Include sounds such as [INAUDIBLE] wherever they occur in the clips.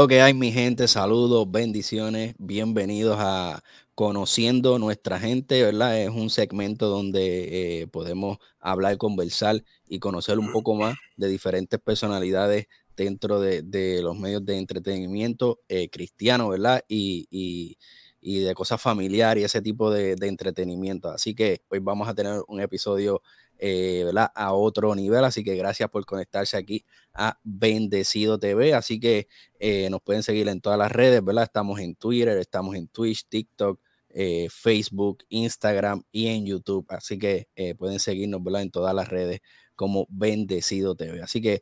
¿Qué es lo que hay, mi gente? Saludos, bendiciones, bienvenidos a Conociendo Nuestra Gente, ¿verdad? Es un segmento donde eh, podemos hablar, conversar y conocer un poco más de diferentes personalidades dentro de, los medios de entretenimiento eh, cristiano, ¿verdad? Y, de cosas familiares y ese tipo de, entretenimiento. Así que hoy vamos a tener un episodio eh, ¿verdad? a otro nivel. Así que gracias por conectarse aquí a Bendecido TV. Así que eh, nos pueden seguir en todas las redes, ¿verdad? Estamos en Twitter, estamos en Twitch, TikTok, eh, Facebook, Instagram y en YouTube. Así que pueden seguirnos, ¿verdad? En todas las redes como Bendecido TV. Así que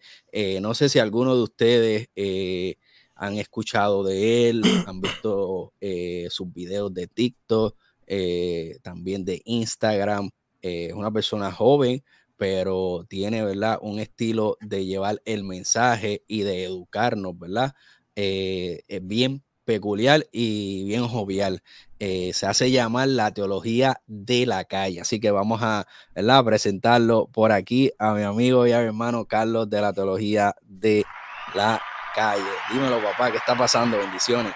no sé si alguno de ustedes han escuchado de él, [CLEARS THROAT] han visto sus videos de TikTok, también de Instagram es una persona joven, pero tiene, ¿verdad? Un estilo de llevar el mensaje y de educarnos, ¿verdad? Eh, es bien peculiar y bien jovial. Eh, se hace llamar la teología de la calle. Así que vamos a ¿verdad? presentarlo por aquí a mi amigo y a mi hermano Carlos de la teología de la calle. Dímelo, papá, ¿qué está pasando? Bendiciones.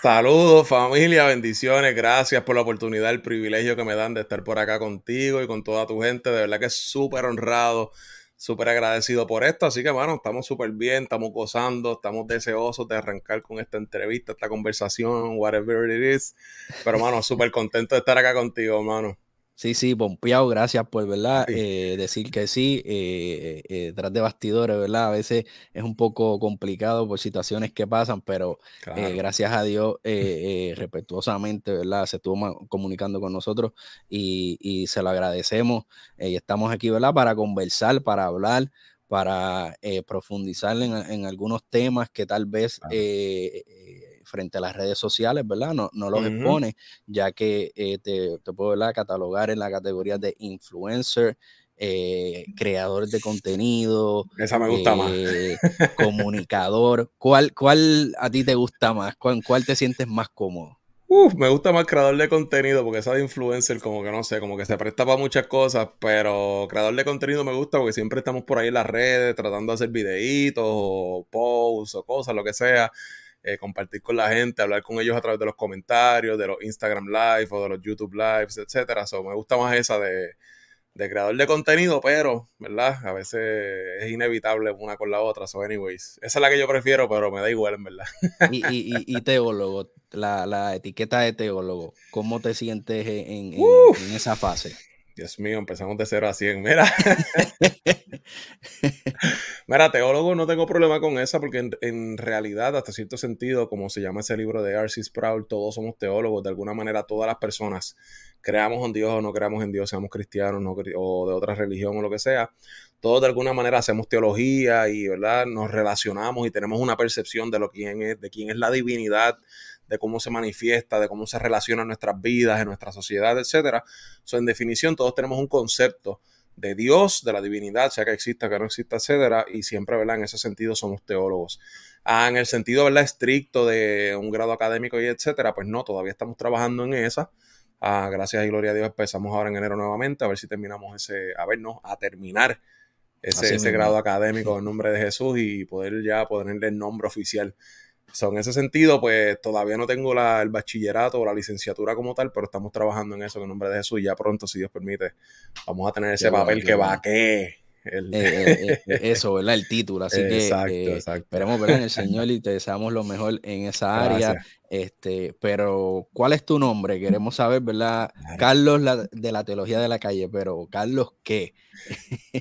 Saludos familia, bendiciones, gracias por la oportunidad, el privilegio que me dan de estar por acá contigo y con toda tu gente, de verdad que es súper honrado, súper agradecido por esto, así que bueno, estamos súper bien, estamos gozando, estamos deseosos de arrancar con esta entrevista, esta conversación, whatever it is, pero mano, súper contento de estar acá contigo, hermano. Sí, sí, pompeado, gracias por, ¿verdad? Eh, decir que sí, eh, eh, tras de bastidores, ¿verdad? A veces es un poco complicado por situaciones que pasan, pero gracias a Dios, respetuosamente, ¿verdad? Se estuvo comunicando con nosotros y, se lo agradecemos. y estamos aquí, ¿verdad? Para conversar, para hablar, para profundizar en, algunos temas que tal vez frente a las redes sociales, ¿verdad? No, no los expone, ya que eh, te, te, puedo catalogar en la categoría de influencer, eh, creador de contenido. Esa me gusta más. Eh, [LAUGHS] comunicador. ¿Cuál, ¿Cuál a ti te gusta más? ¿Cuál, cuál te sientes más cómodo? Uf, me gusta más creador de contenido porque esa de influencer como que no sé, como que se presta para muchas cosas, pero creador de contenido me gusta porque siempre estamos por ahí en las redes tratando de hacer videitos o posts o cosas, lo que sea. Eh, compartir con la gente, hablar con ellos a través de los comentarios, de los Instagram Live o de los YouTube Lives, etcétera. So, me gusta más esa de, creador de contenido, pero, ¿verdad? A veces es inevitable una con la otra. So, anyways, esa es la que yo prefiero, pero me da igual, en verdad. Y, y, y teólogo, la, etiqueta de teólogo, ¿cómo te sientes en, en esa fase? Dios mío, empezamos de 0 a 100. Mira. [LAUGHS] Mira, teólogo, no tengo problema con esa porque en, realidad, hasta cierto sentido, como se llama ese libro de R.C. Sproul, todos somos teólogos. De alguna manera, todas las personas, creamos en Dios o no creamos en Dios, seamos cristianos o de otra religión o lo que sea, todos de alguna manera hacemos teología y, ¿verdad? Nos relacionamos y tenemos una percepción de lo es, de quién es la divinidad, de cómo se manifiesta, de cómo se relaciona en nuestras vidas, en nuestra sociedad, etc. So, en definición, todos tenemos un concepto de Dios, de la divinidad, sea que exista, que no exista, etcétera, y siempre, ¿verdad? En ese sentido somos teólogos. Ah, en el sentido, ¿verdad? Estricto de un grado académico y etcétera, pues no, todavía estamos trabajando en esa. Ah, gracias y gloria a Dios empezamos ahora en enero nuevamente, a ver si terminamos ese, a ver, no, a terminar ese, ese grado académico en nombre de Jesús y poder ya ponerle el nombre oficial en ese sentido, pues todavía no tengo el bachillerato o la licenciatura como tal, pero estamos trabajando en eso en nombre de Jesús y ya pronto, si Dios permite, vamos a tener ese papel que va que eh, eh, eh, [LAUGHS] eso, ¿verdad? El título. Así que esperemos ver en el [LAUGHS] Señor y te deseamos lo mejor en esa área. Este, pero, ¿cuál es tu nombre? Queremos saber, ¿verdad? Carlos de la teología de la calle, pero ¿Carlos qué?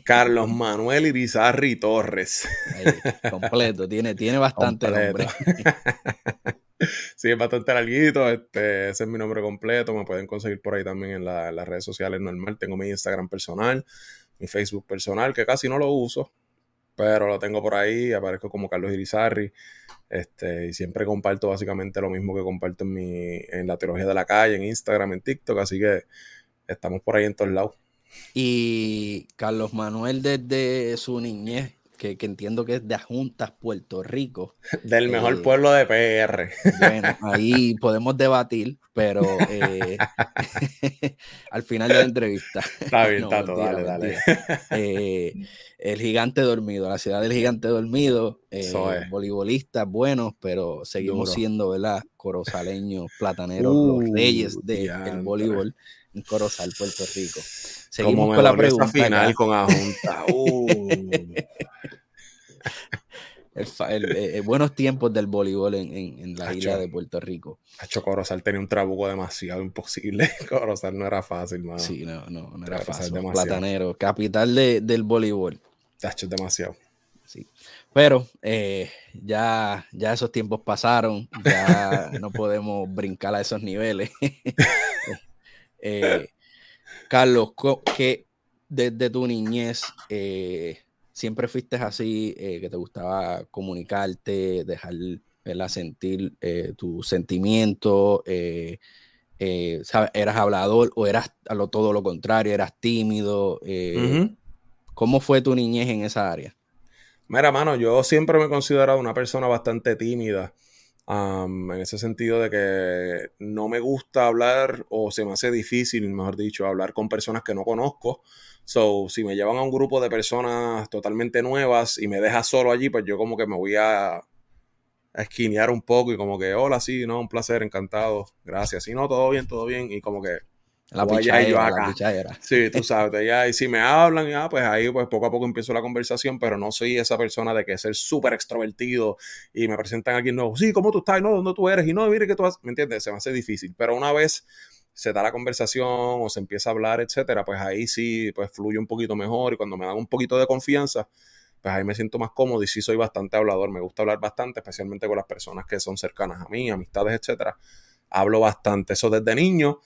Carlos Manuel Irizarri Torres. completo, tiene, tiene bastante nombre. [LAUGHS] sí, es bastante larguito. Este, ese es mi nombre completo. Me pueden conseguir por ahí también en, en las redes sociales normal. Tengo mi Instagram personal mi Facebook personal, que casi no lo uso, pero lo tengo por ahí, aparezco como Carlos Irizarri, este, y siempre comparto básicamente lo mismo que comparto en, mi, en la teología de la calle, en Instagram, en TikTok, así que estamos por ahí en todos lados. Y Carlos Manuel desde su niñez que, entiendo que es de Juntas, Puerto Rico. [LAUGHS] Del mejor eh, pueblo de PR. Bueno, ahí [LAUGHS] podemos debatir, pero eh, [LAUGHS] al final de la entrevista. Está bien, está todo, dale, dale. Eh, el gigante dormido, la ciudad del gigante dormido, voleibolistas buenos, pero seguimos siendo, ¿verdad? Corozaleños, plataneros, los uh, reyes del voleibol en Corozal, Puerto Rico. Seguimos con la pregunta. final con Ajunta. [LAUGHS] Eh, buenos tiempos del voleibol en, la isla de Puerto Rico. Hacho Corozal tenía un trabuco demasiado imposible. [LAUGHS] Corozal no era fácil, mano. Sí, no, no, no era fácil. Platanero, capital del voleibol. Hacho, demasiado. Sí. Pero eh, ya, ya esos tiempos pasaron, ya no podemos brincar a esos niveles. [LAUGHS] eh, Carlos, que desde tu niñez eh, siempre fuiste así, eh, que te gustaba comunicarte, dejar sentir tus sentimientos, eras hablador o eras a lo, todo lo contrario, eras tímido. ¿Cómo fue tu niñez en esa área? Mira, mano, yo siempre me he considerado una persona bastante tímida en ese sentido de que no me gusta hablar o se me hace difícil, mejor dicho, hablar con personas que no conozco. So, si me llevan a un grupo de personas totalmente nuevas y me deja solo allí, pues yo como que me voy a, a esquinear un poco y como que, hola, sí, no, un placer, encantado, gracias. Sí, no, todo bien, todo bien. Y como que la pichadera, la Sí, tú sabes, ya, y si me hablan, ya, pues ahí pues poco a poco empiezo la conversación, pero no soy esa persona de que ser súper extrovertido y me presentan a alguien nuevo, sí, ¿cómo tú estás? No, ¿dónde tú eres? Y no, mire que tú has, ¿me entiendes? Se me hace difícil, pero una vez se da la conversación o se empieza a hablar, etcétera, pues ahí sí, pues fluye un poquito mejor y cuando me dan un poquito de confianza, pues ahí me siento más cómodo y sí soy bastante hablador, me gusta hablar bastante, especialmente con las personas que son cercanas a mí, amistades, etcétera. Hablo bastante, eso desde niño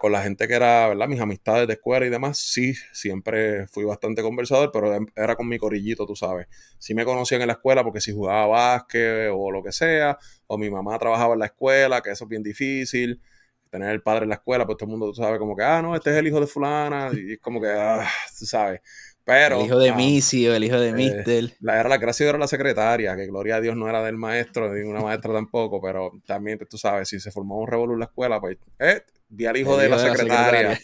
con la gente que era, ¿verdad? Mis amistades de escuela y demás, sí, siempre fui bastante conversador, pero em, era con mi corillito, tú sabes. Sí me conocían en la escuela porque si jugaba básquet o lo que sea, o mi mamá trabajaba en la escuela, que eso es bien difícil. Tener el padre en la escuela, pues todo el mundo, tú sabes, como que, ah, no, este es el hijo de fulana, y es como que, ah, tú sabes. Pero, el hijo de Missy el hijo de eh, Mister. La, era la gracia era la secretaria, que gloria a Dios no era del maestro, ni una maestra tampoco, pero también, tú sabes, si se formó un revolú en la escuela, pues, eh, vi al hijo, de, la secretaria.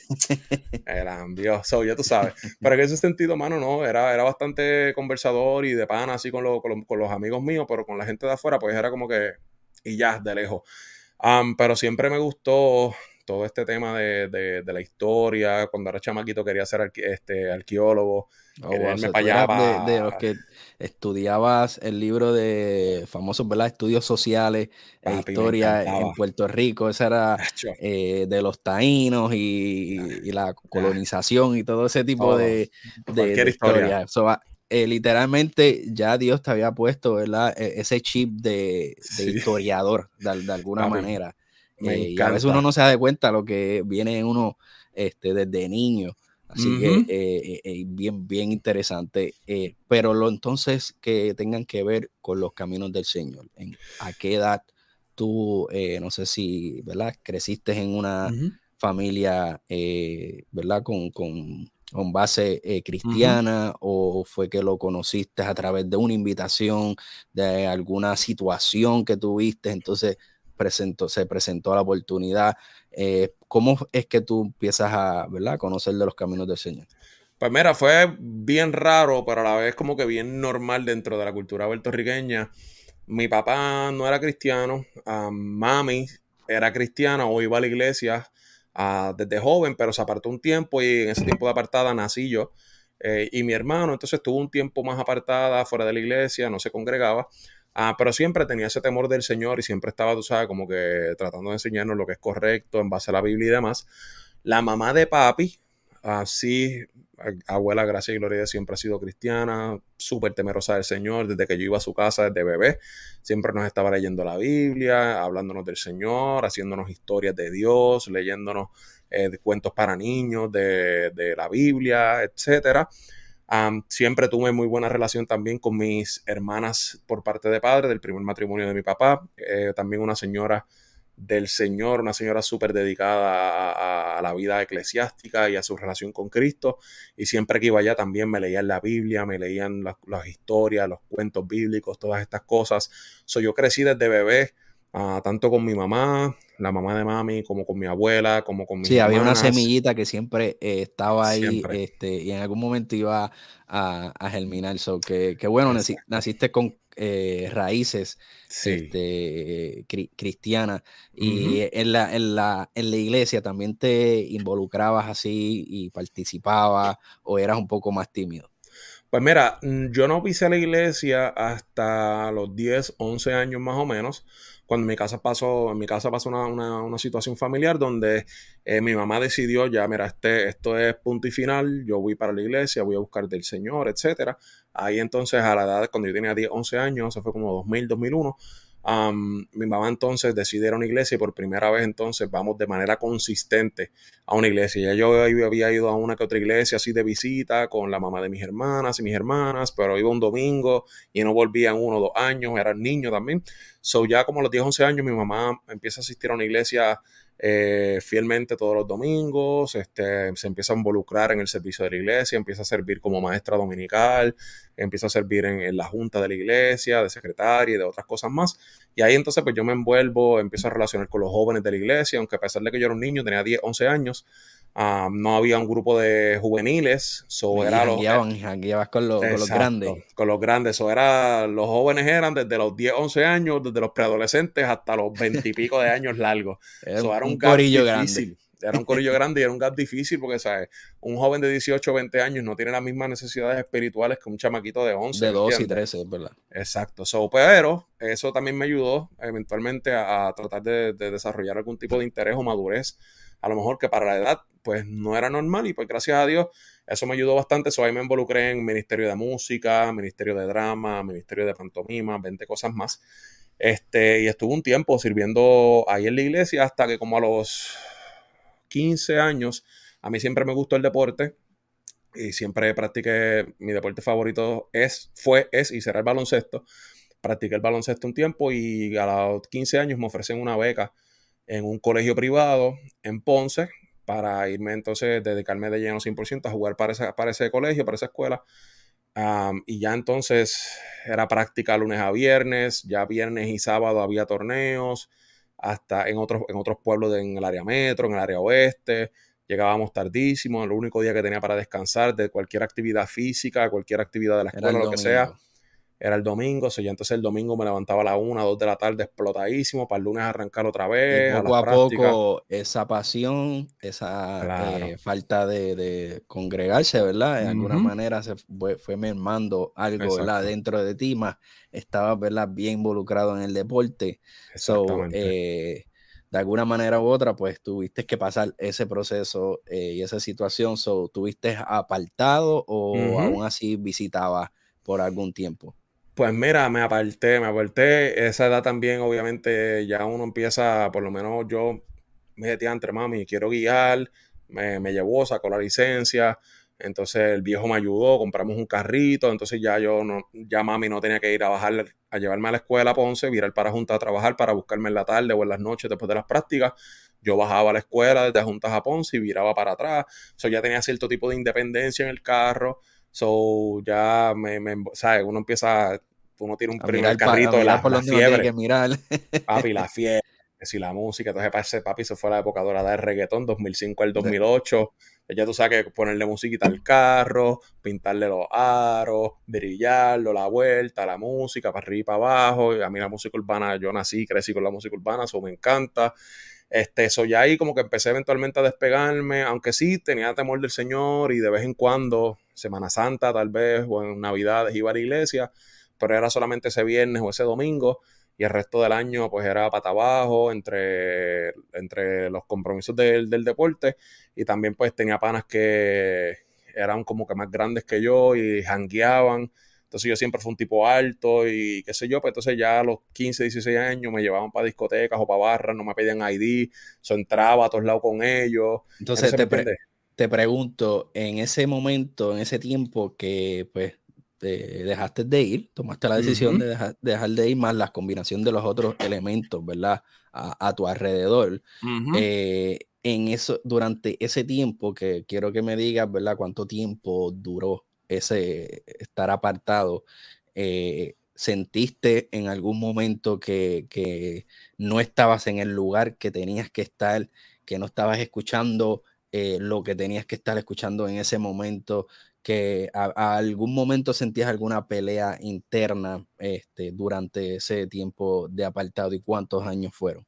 Era Dios, [LAUGHS] ya tú sabes. Pero en ese sentido, mano, no, era, era bastante conversador y de pana así con, con, los amigos míos, pero con la gente de afuera, pues era como que, y ya, de lejos. pero siempre me gustó todo este tema de, de, la historia. Cuando era chamaquito quería ser este, arqueólogo. Oh, de, los que estudiabas el libro de famosos, ¿verdad? Estudios sociales e historia en Puerto Rico. Esa era eh, de los taínos y, la colonización y todo ese tipo de, de, historia. Ah, eh, literalmente ya Dios te había puesto, ¿verdad? E, ese chip de, historiador, de, alguna manera. Eh, y a veces uno no se da de cuenta lo que viene uno este, desde niño. Así que eh, eh, bien, bien interesante. pero lo entonces que tengan que ver con los caminos del Señor. En, ¿A qué edad tú, no sé si, ¿verdad? Creciste en una familia, ¿verdad? Con, con, con base cristiana o fue que lo conociste a través de una invitación, de alguna situación que tuviste. Entonces, presentó, se presentó la oportunidad. Eh, ¿Cómo es que tú empiezas a ¿verdad? conocer de los caminos del Señor? Pues mira, fue bien raro, pero a la vez como que bien normal dentro de la cultura puertorriqueña. Mi papá no era cristiano, mami era cristiana o iba a la iglesia ah, desde joven, pero se apartó un tiempo y en ese tiempo de apartada nací yo. Eh, y mi hermano entonces tuvo un tiempo más apartada fuera de la iglesia, no se congregaba. Ah, pero siempre tenía ese temor del Señor y siempre estaba, tú sabes, como que tratando de enseñarnos lo que es correcto en base a la Biblia y demás. La mamá de papi, así, abuela, gracia y gloria, siempre ha sido cristiana, súper temerosa del Señor, desde que yo iba a su casa desde bebé, siempre nos estaba leyendo la Biblia, hablándonos del Señor, haciéndonos historias de Dios, leyéndonos eh, cuentos para niños de, de la Biblia, etcétera siempre tuve muy buena relación también con mis hermanas por parte de padre, del primer matrimonio de mi papá. Eh, también una señora del Señor, una señora súper dedicada a, la vida eclesiástica y a su relación con Cristo. Y siempre que iba allá también me leían la Biblia, me leían las, historias, los cuentos bíblicos, todas estas cosas. So, yo crecí desde bebé, tanto con mi mamá, la mamá de mami, como con mi abuela, como con mi Sí, había una semillita que siempre eh, estaba ahí Este, y en algún momento iba a, germinar. So, que, bueno, naciste con eh, raíces este, cristianas y en, la, en, la, en la iglesia también te involucrabas así y participabas o eras un poco más tímido. Pues mira, mm, yo no pisé la iglesia hasta los 10, 11 años más o menos cuando mi casa pasó, en mi casa pasó una, situación familiar donde eh, mi mamá decidió, ya, mira, este, esto es punto y final, yo voy para la iglesia, voy a buscar del Señor, etcétera. Ahí entonces, a la edad, cuando yo tenía 10, 11 años, eso fue como 2000, 2001, mi mamá entonces decidió ir a una iglesia y por primera vez entonces vamos de manera consistente a una iglesia. Ya yo había ido a una que otra iglesia así de visita con la mamá de mis hermanas y mis hermanas, pero iba un domingo y no volvía en uno o dos años, era niño también. So ya como a los 10, 11 años mi mamá empieza a asistir a una iglesia eh, fielmente todos los domingos, este, se empieza a involucrar en el servicio de la iglesia, empieza a servir como maestra dominical, empieza a servir en, la junta de la iglesia, de secretaria y de otras cosas más. Y ahí entonces pues yo me envuelvo, empiezo a relacionar con los jóvenes de la iglesia, aunque a pesar de que yo era un niño, tenía 10, 11 años, no había un grupo de juveniles, so era los, con, los, grandes. Con los grandes, so era, los jóvenes eran desde los 10, 11 años, desde los preadolescentes hasta los 20 y pico de años largos. [LAUGHS] era un, corillo grande. Era un corillo grande y era un gap difícil porque, ¿sabes? Un joven de 18 o 20 años no tiene las mismas necesidades espirituales que un chamaquito de 11. De 12 y 13, es verdad. Exacto. So, pero eso también me ayudó eventualmente a, tratar de, de desarrollar algún tipo de interés o madurez a lo mejor que para la edad pues no era normal y pues gracias a Dios eso me ayudó bastante. So, ahí me involucré en Ministerio de Música, Ministerio de Drama, Ministerio de Pantomima, 20 cosas más. Este, y estuve un tiempo sirviendo ahí en la iglesia hasta que como a los 15 años, a mí siempre me gustó el deporte y siempre practiqué, mi deporte favorito es, fue, es y será el baloncesto. Practiqué el baloncesto un tiempo y a los 15 años me ofrecen una beca en un colegio privado en Ponce para irme entonces, dedicarme de lleno 100% a jugar para, para ese colegio, para esa escuela. y ya entonces era práctica lunes a viernes, ya viernes y sábado había torneos, hasta en otros, en otros pueblos en el área metro, en el área oeste. Llegábamos tardísimo, el único día que tenía para descansar de cualquier actividad física, cualquier actividad de la escuela, lo que sea era el domingo, o sea, entonces el domingo me levantaba a la una, dos de la tarde explotadísimo, para el lunes arrancar otra vez. poco a, poco esa pasión, esa eh, falta de, congregarse, ¿verdad? De alguna manera se fue, fue mermando algo, ¿verdad? Dentro de ti, más estaba, ¿verdad? Bien involucrado en el deporte. So, eh, de alguna manera u otra, pues tuviste que pasar ese proceso eh, y esa situación. So, ¿Tuviste apartado o aún así visitabas por algún tiempo? Pues mira, me aparté, me aparté. Esa edad también, obviamente, ya uno empieza, por lo menos yo me decía entre mami, quiero guiar, me, me llevó, sacó la licencia. Entonces el viejo me ayudó, compramos un carrito, entonces ya yo no, ya mami no tenía que ir a bajar, a llevarme a la escuela a Ponce, virar para Junta a trabajar para buscarme en la tarde o en las noches después de las prácticas. Yo bajaba a la escuela desde Juntas a Ponce y viraba para atrás. Eso ya tenía cierto tipo de independencia en el carro. So ya me, me ¿sabes? Uno empieza, uno tiene un primer carrito de la, fiebre. Que mirar. [LAUGHS] Papi, la fiebre, si la música, entonces ese papi se fue la época dorada de reggaetón, 2005 al 2008. Ya tú sabes que ponerle musiquita al carro, pintarle los aros, brillarlo, la vuelta, la música, para arriba y para abajo. Y a mí la música urbana, yo nací, crecí con la música urbana, eso me encanta. Este, eso ya ahí como que empecé eventualmente a despegarme, aunque sí tenía temor del Señor y de vez en cuando, Semana Santa tal vez, o en Navidades iba a la iglesia, pero era solamente ese viernes o ese domingo y el resto del año pues era pata abajo entre, entre los compromisos del, del deporte y también pues tenía panas que eran como que más grandes que yo y jangueaban entonces yo siempre fui un tipo alto y qué sé yo, pues entonces ya a los 15, 16 años me llevaban para discotecas o para barras, no me pedían ID, yo entraba a todos lados con ellos. Entonces te, te, pregunto, en ese momento, en ese tiempo que pues dejaste de ir, tomaste la decisión de dejar, de ir, más la combinación de los otros elementos, ¿verdad? A, tu alrededor. Eh, en eso, durante ese tiempo, que quiero que me digas, ¿verdad? ¿Cuánto tiempo duró ese estar apartado? Eh, ¿Sentiste en algún momento que, que, no estabas en el lugar que tenías que estar, que no estabas escuchando eh, lo que tenías que estar escuchando en ese momento? Que a, algún momento sentías alguna pelea interna este, durante ese tiempo de apartado y cuántos años fueron?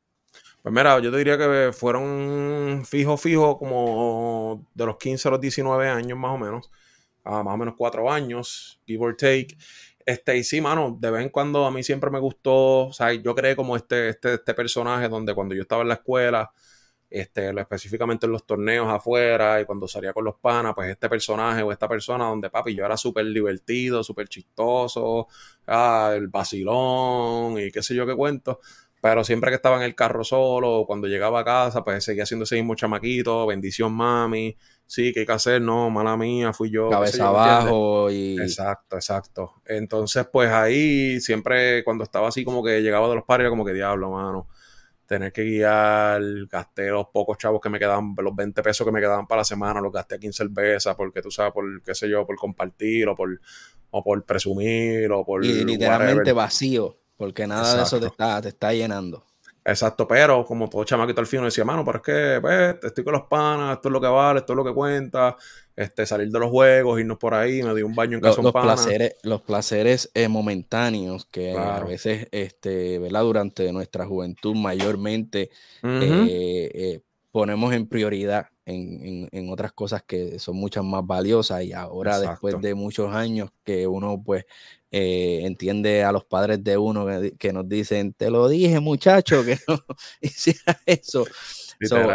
Pues mira, yo te diría que fueron fijo, fijo, como de los 15 a los 19 años más o menos, a más o menos cuatro años, give or take. Este, y sí, mano, de vez en cuando a mí siempre me gustó, o sea, yo creé como este, este, este personaje donde cuando yo estaba en la escuela, este, específicamente en los torneos afuera y cuando salía con los panas, pues este personaje o esta persona donde papi yo era súper divertido, súper chistoso, ah, el vacilón y qué sé yo qué cuento. Pero siempre que estaba en el carro solo, o cuando llegaba a casa, pues seguía haciendo ese mismo chamaquito, bendición mami, sí, ¿qué hay que hacer? No, mala mía, fui yo. Cabeza abajo y... Exacto, exacto. Entonces, pues ahí siempre cuando estaba así como que llegaba de los pares, como que diablo, mano tener que guiar, gasté los pocos chavos que me quedaban, los 20 pesos que me quedaban para la semana, los gasté aquí en cerveza, porque tú sabes, por qué sé yo, por compartir o por, o por presumir o por... Y literalmente vacío, porque nada de eso te está, te está llenando. Exacto, pero como todo chamaquito al fin, decía, mano, pero es que pues, estoy con los panas, esto es lo que vale, esto es lo que cuenta, este, salir de los juegos, irnos por ahí, me di un baño en casa los, los placeres, los placeres eh, momentáneos que a veces, este, ¿verdad? Durante nuestra juventud mayormente eh, eh, ponemos en prioridad en, en, otras cosas que son muchas más valiosas y ahora después de muchos años que uno pues eh, entiende a los padres de uno que, nos dicen, te lo dije muchacho, que no [LAUGHS] hiciera eso.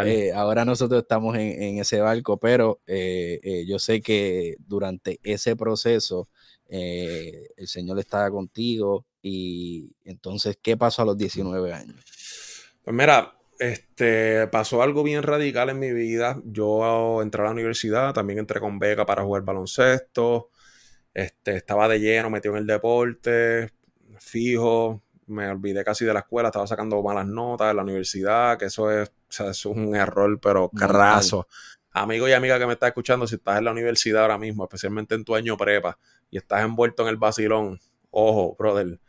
Eh, ahora nosotros estamos en, ese barco, pero eh, yo sé que durante ese proceso el Señor estaba contigo y entonces, ¿qué pasó a los 19 años? Pues mira, este, pasó algo bien radical en mi vida. Yo entré a la universidad, también entré con beca para jugar baloncesto. Este, estaba de lleno, metido en el deporte, fijo, me olvidé casi de la escuela, estaba sacando malas notas en la universidad, que eso es, es un error, pero carazo. Amigo y amiga que me está escuchando, si estás en la universidad ahora mismo, especialmente en tu año prepa, y estás envuelto en el vacilón, ojo, brother,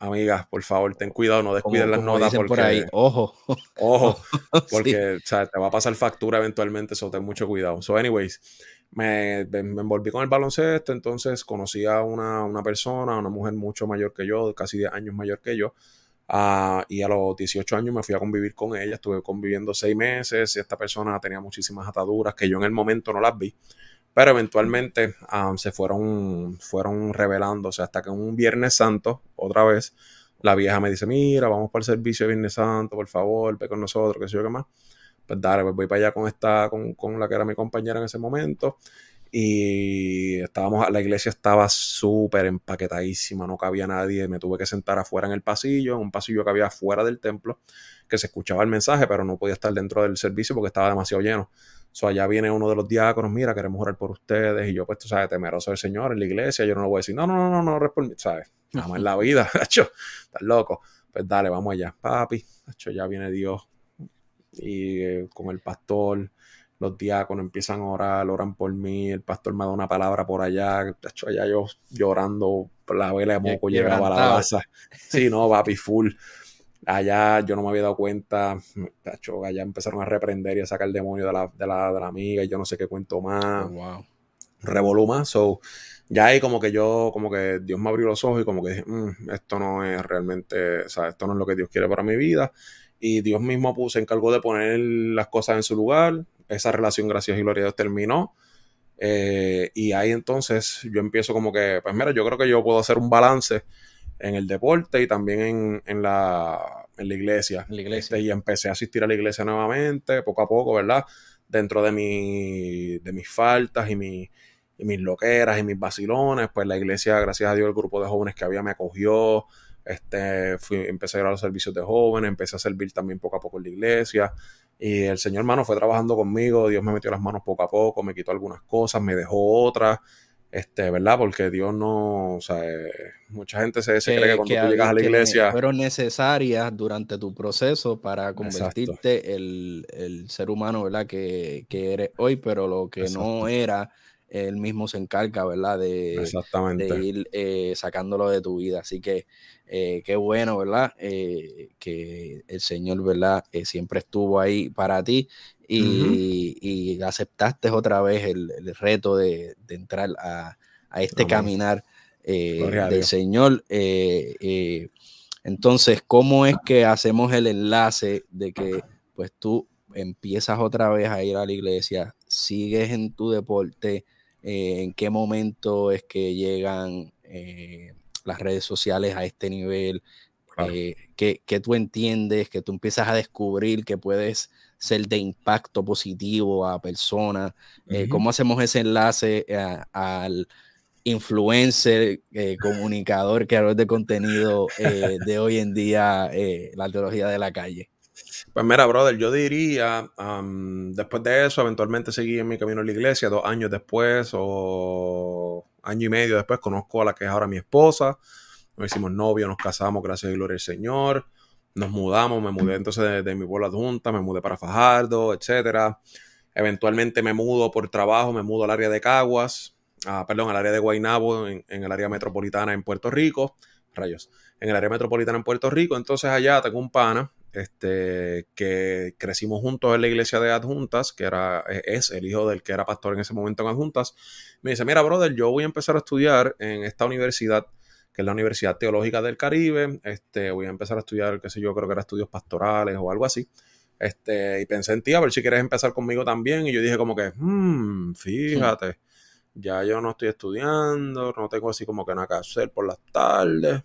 amigas, por favor, ten cuidado, no descuides las notas porque por ahí, ojo, ojo, [LAUGHS] porque te va a pasar factura eventualmente, eso ten mucho cuidado. So, anyways, me, envolví con el baloncesto, entonces conocí a una, una, persona, una mujer mucho mayor que yo, casi 10 años mayor que yo, uh, y a los 18 años me fui a convivir con ella, estuve conviviendo seis meses, y esta persona tenía muchísimas ataduras que yo en el momento no las vi, pero eventualmente um, se fueron, fueron revelándose hasta que un Viernes Santo, otra vez, la vieja me dice, mira, vamos para el servicio de Viernes Santo, por favor, ve con nosotros, qué sé yo qué más pues dale, pues voy para allá con esta, con, con la que era mi compañera en ese momento. Y estábamos, la iglesia estaba súper empaquetadísima, no cabía nadie, me tuve que sentar afuera en el pasillo, en un pasillo que había afuera del templo, que se escuchaba el mensaje, pero no podía estar dentro del servicio porque estaba demasiado lleno. So, allá viene uno de los diáconos, mira, queremos orar por ustedes, y yo, pues, tú sabes, temeroso del Señor en la iglesia, yo no le voy a decir, no, no, no, no, no, no ¿sabes? Nada más en la [LAUGHS] vida, [LAUGHS] estás loco. Pues dale, vamos allá, papi, hecho, ya viene Dios, y eh, con el pastor, los diáconos empiezan a orar, oran por mí, el pastor me da una palabra por allá, de hecho allá yo llorando, la vela de moco llegaba a la casa. Sí, no, papi, full. Allá yo no me había dado cuenta, de hecho, allá empezaron a reprender y a sacar el demonio de la, de la, de la amiga y yo no sé qué cuento más. Oh, wow. Revolú más, so, ya ahí como que yo, como que Dios me abrió los ojos y como que dije, mm, esto no es realmente, o sea, esto no es lo que Dios quiere para mi vida y Dios mismo se encargó de poner las cosas en su lugar. Esa relación, gracias y gloria a Dios, terminó. Eh, y ahí entonces yo empiezo como que, pues mira, yo creo que yo puedo hacer un balance en el deporte y también en, la, en la, iglesia. la iglesia. Este, y empecé a asistir a la iglesia nuevamente, poco a poco, ¿verdad? Dentro de, mi, de mis faltas y, mi, y mis loqueras y mis vacilones, pues la iglesia, gracias a Dios, el grupo de jóvenes que había me acogió, este, fui, empecé a ir a los servicios de jóvenes, empecé a servir también poco a poco en la iglesia. Y el Señor, hermano, fue trabajando conmigo. Dios me metió las manos poco a poco, me quitó algunas cosas, me dejó otras. este, ¿verdad? Porque Dios no, o sea, eh, mucha gente se, cree que cuando tú llegas a la iglesia... Fueron necesarias durante tu proceso para convertirte el, el, ser humano, ¿verdad? Que, que, eres hoy, pero lo que no era, él mismo se encarga, ¿verdad? De, de ir eh, sacándolo de tu vida. Así que eh, qué bueno, ¿verdad? que el Señor, ¿verdad? siempre estuvo ahí para ti y, aceptaste otra vez el, reto de, entrar a, este caminar eh, del Señor. Eh, eh, entonces, ¿cómo es que hacemos el enlace de que pues tú empiezas otra vez a ir a la iglesia, sigues en tu deporte, en qué momento es que llegan las redes sociales a este nivel, que, que, tú entiendes, que tú empiezas a descubrir que puedes ser de impacto positivo a personas, eh, cómo hacemos ese enlace eh, al influencer, eh, comunicador, creador de contenido de hoy en día, la teología de la calle. Pues mira, brother, yo diría, después de eso, eventualmente seguí en mi camino a la iglesia, dos años después o año y medio después, conozco a la que es ahora mi esposa, nos hicimos novios, nos casamos, gracias a gloria al Señor nos mudamos, me mudé entonces de, mi pueblo adjunta, me mudé para Fajardo, etcétera. Eventualmente me mudo por trabajo, me mudo al área de Caguas, ah, perdón, al área de Guaynabo, en, el área metropolitana en Puerto Rico, rayos, en el área metropolitana en Puerto Rico. Entonces allá tengo un pana, este, que crecimos juntos en la iglesia de adjuntas, que era, es el hijo del que era pastor en ese momento en adjuntas. Me dice, mira, brother, yo voy a empezar a estudiar en esta universidad que es la Universidad Teológica del Caribe. Este, voy a empezar a estudiar, qué sé yo, creo que era estudios pastorales o algo así. Este, y pensé en ti, a ver si quieres empezar conmigo también. Y yo dije como que, hmm, fíjate, ya yo no estoy estudiando, no tengo así como que nada que hacer por las tardes.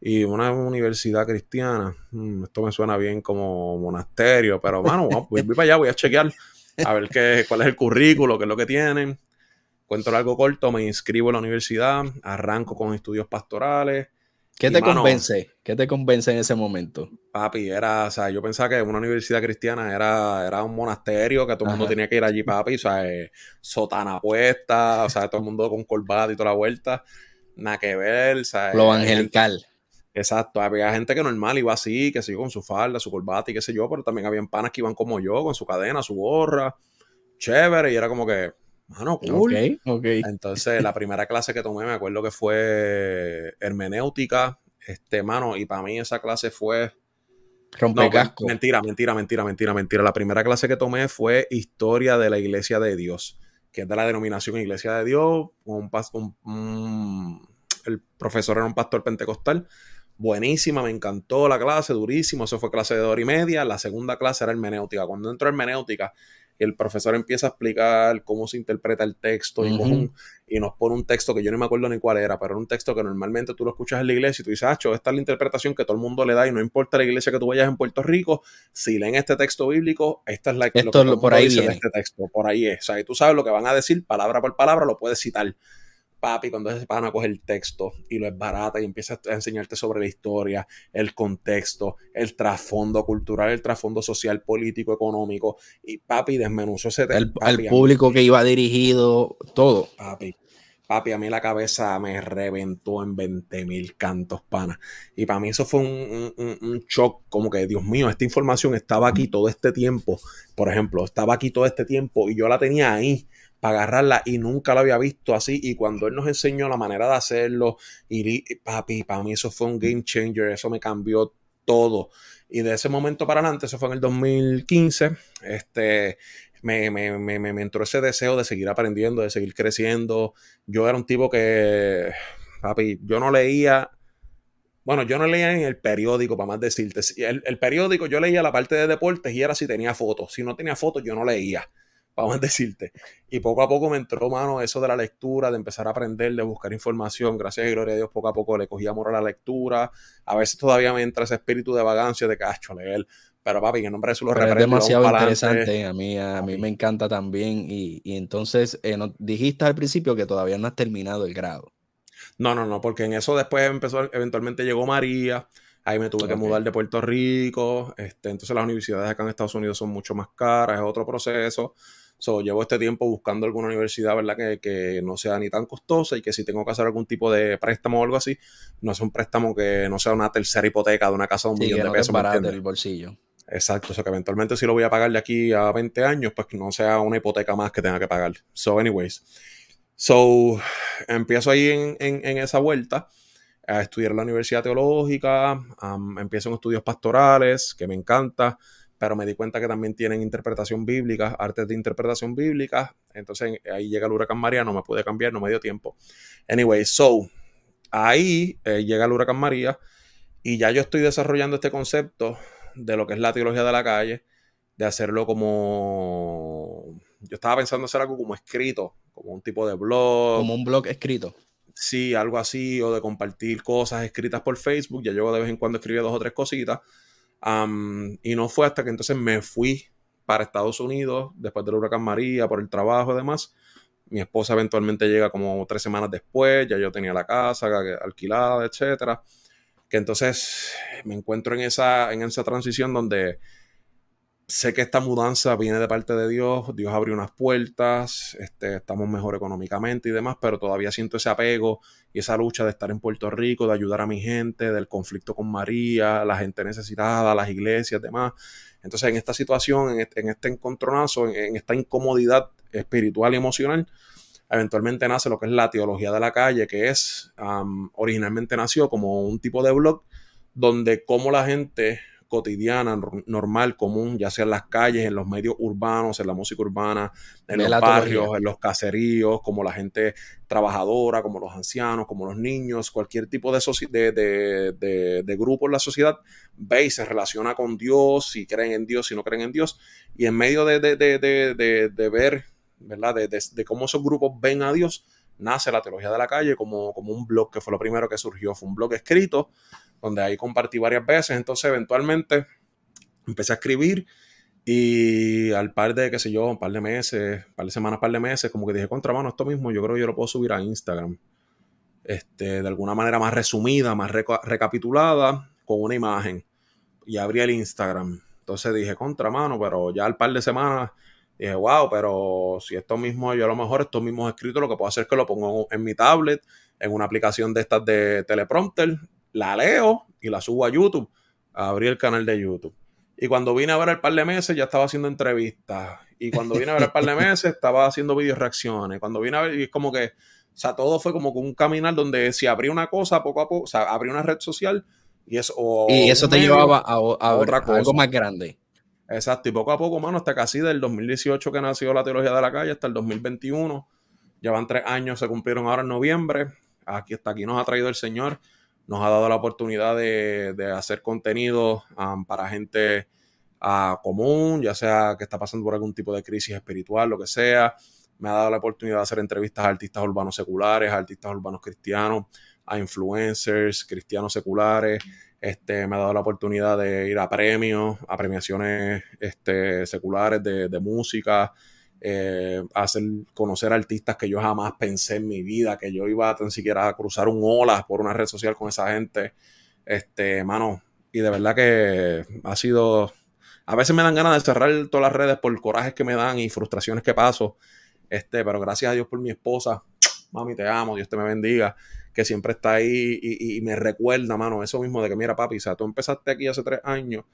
Y una universidad cristiana, hmm, esto me suena bien como monasterio, pero mano, voy, voy para allá, voy a chequear a ver qué, cuál es el currículo, qué es lo que tienen. Cuento algo corto, me inscribo en la universidad, arranco con estudios pastorales. ¿Qué te convence? ¿Qué te convence en ese momento? Papi, era, o sea, yo pensaba que una universidad cristiana era, era un monasterio, que todo el mundo tenía que ir allí, papi, o sea, eh, sotana puesta, o sea, todo el mundo con corbata y toda la vuelta. Nada que ver, o sea. Lo angelical. Exacto, había gente que normal iba así, que siguió con su falda, su corbata y qué sé yo, pero también había panas que iban como yo, con su cadena, su gorra, chévere, y era como que, Mano, cool. Entonces, la primera clase que tomé, me acuerdo que fue hermenéutica. Este, mano, y para mí esa clase fue. Rompecasco. No, mentira, mentira, mentira, mentira, mentira. La primera clase que tomé fue Historia de la Iglesia de Dios, que es de la denominación Iglesia de Dios. Un, un, el profesor era un pastor pentecostal. Buenísima, me encantó la clase, durísimo. Eso fue clase de hora y media. La segunda clase era hermenéutica. Cuando entro hermenéutica, el profesor empieza a explicar cómo se interpreta el texto y, nos pone un texto que yo no me acuerdo ni cuál era, pero era un texto que normalmente tú lo escuchas en la iglesia y tú dices, ah, esta es la interpretación que todo el mundo le da y no importa la iglesia que tú vayas en Puerto Rico, si leen este texto bíblico, esta es la que lo por ahí viene. este texto, por ahí es, o sea, y tú sabes lo que van a decir palabra por palabra, lo puedes citar papi, cuando se van a coger el texto y lo es barata y empieza a enseñarte sobre la historia, el contexto, el trasfondo cultural, el trasfondo social, político, económico, y papi desmenuzó ese tema. El, público que iba dirigido, todo. Papi, papi, a mí la cabeza me reventó en 20 mil cantos, pana. Y para mí eso fue un, un, un, shock, como que, Dios mío, esta información estaba aquí todo este tiempo. Por ejemplo, estaba aquí todo este tiempo y yo la tenía ahí agarrarla y nunca la había visto así. Y cuando él nos enseñó la manera de hacerlo, y, papi, para mí eso fue un game changer, eso me cambió todo. Y de ese momento para adelante, eso fue en el 2015, este, me, me, me, me, entró ese deseo de seguir aprendiendo, de seguir creciendo. Yo era un tipo que, papi, yo no leía, bueno, yo no leía en el periódico, para más decirte. El, el periódico yo leía la parte de deportes y era si tenía fotos. Si no tenía fotos, yo no leía vamos a decirte. Y poco a poco me entró mano eso de la lectura, de empezar a aprender, de buscar información. Gracias y gloria a Dios, poco a poco le cogí amor a la lectura. A veces todavía me entra ese espíritu de vagancia de cacho, leer. Pero papi, en nombre de eso lo Es demasiado interesante. A mí, a, mí me encanta también. Y, entonces, eh, dijiste al principio que todavía no has terminado el grado. No, no, no, porque en eso después empezó, eventualmente llegó María. Ahí me tuve que mudar de Puerto Rico. Este, entonces las universidades acá en Estados Unidos son mucho más caras, es otro proceso. So, llevo este tiempo buscando alguna universidad, ¿verdad? Que, que, no sea ni tan costosa y que si tengo que hacer algún tipo de préstamo o algo así, no sea un préstamo que no sea una tercera hipoteca de una casa de un millón de pesos. para el bolsillo. Exacto, o sea que eventualmente si lo voy a pagar de aquí a 20 años, pues que no sea una hipoteca más que tenga que pagar. So, anyways. So, empiezo ahí en, en, esa vuelta a estudiar en la Universidad Teológica, empiezo en estudios pastorales, que me encanta pero me di cuenta que también tienen interpretación bíblica, artes de interpretación bíblica. Entonces ahí llega el huracán María, no me pude cambiar, no me dio tiempo. Anyway, so ahí eh, llega el huracán María y ya yo estoy desarrollando este concepto de lo que es la teología de la calle, de hacerlo como. Yo estaba pensando hacer algo como escrito, como un tipo de blog. Como un blog escrito. Sí, algo así, o de compartir cosas escritas por Facebook. Ya llevo de vez en cuando escribir dos o tres cositas y no fue hasta que entonces me fui para Estados Unidos después del huracán María, por el trabajo y demás. Mi esposa eventualmente llega como tres semanas después, ya yo tenía la casa alquilada, etcétera. Que entonces me encuentro en esa, en esa transición donde sé que esta mudanza viene de parte de Dios, Dios abrió unas puertas, este, estamos mejor económicamente y demás, pero todavía siento ese apego y esa lucha de estar en Puerto Rico, de ayudar a mi gente, del conflicto con María, la gente necesitada, las iglesias, demás. Entonces, en esta situación, en este, este encontronazo, en, esta incomodidad espiritual y emocional, eventualmente nace lo que es la teología de la calle, que es, originalmente nació como un tipo de blog donde como la gente cotidiana, normal, común, ya sea en las calles, en los medios urbanos, en la música urbana, en los barrios, en los caseríos, como la gente trabajadora, como los ancianos, como los niños, cualquier tipo de, de, de, grupo en la sociedad, ve y se relaciona con Dios, si creen en Dios, si no creen en Dios, y en medio de, ver, ¿verdad? De, cómo esos grupos ven a Dios, nace la teología de la calle como, como un blog que fue lo primero que surgió, fue un blog escrito donde ahí compartí varias veces. Entonces, eventualmente empecé a escribir y al par de, qué sé yo, un par de meses, un par de semanas, un par de meses, como que dije, contra mano, esto mismo yo creo que yo lo puedo subir a Instagram. Este, de alguna manera más resumida, más recapitulada, con una imagen. Y abrí el Instagram. Entonces dije, contra mano, pero ya al par de semanas dije, wow, pero si esto mismo, yo a lo mejor estos mismos escritos, lo que puedo hacer es que lo pongo en mi tablet, en una aplicación de estas de teleprompter, la leo y la subo a YouTube. Abrí el canal de YouTube. Y cuando vine a ver el par de meses, ya estaba haciendo entrevistas. Y cuando vine a ver el par de [LAUGHS] meses, estaba haciendo video reacciones. Cuando vine a ver, y es como que, o sea, todo fue como un caminar donde si abrí una cosa poco a poco, o sea, abrí una red social y eso. y eso te llevaba a, otra cosa. algo más grande. Exacto, y poco a poco, mano, hasta casi del 2018 que nació la teología de la calle hasta el 2021. Llevan tres años, se cumplieron ahora en noviembre. Aquí hasta aquí nos ha traído el Señor nos ha dado la oportunidad de, hacer contenido um, para gente uh, común, ya sea que está pasando por algún tipo de crisis espiritual, lo que sea. Me ha dado la oportunidad de hacer entrevistas a artistas urbanos seculares, a artistas urbanos cristianos, a influencers cristianos seculares. Este, me ha dado la oportunidad de ir a premios, a premiaciones este, seculares de, música, eh, hacer conocer artistas que yo jamás pensé en mi vida, que yo iba tan siquiera a cruzar un ola por una red social con esa gente. Este, mano, y de verdad que ha sido. A veces me dan ganas de cerrar todas las redes por corajes que me dan y frustraciones que paso. Este, pero gracias a Dios por mi esposa. Mami, te amo, Dios te bendiga. Que siempre está ahí y, y me recuerda, mano, eso mismo de que, mira, papi, o sea, tú empezaste aquí hace tres años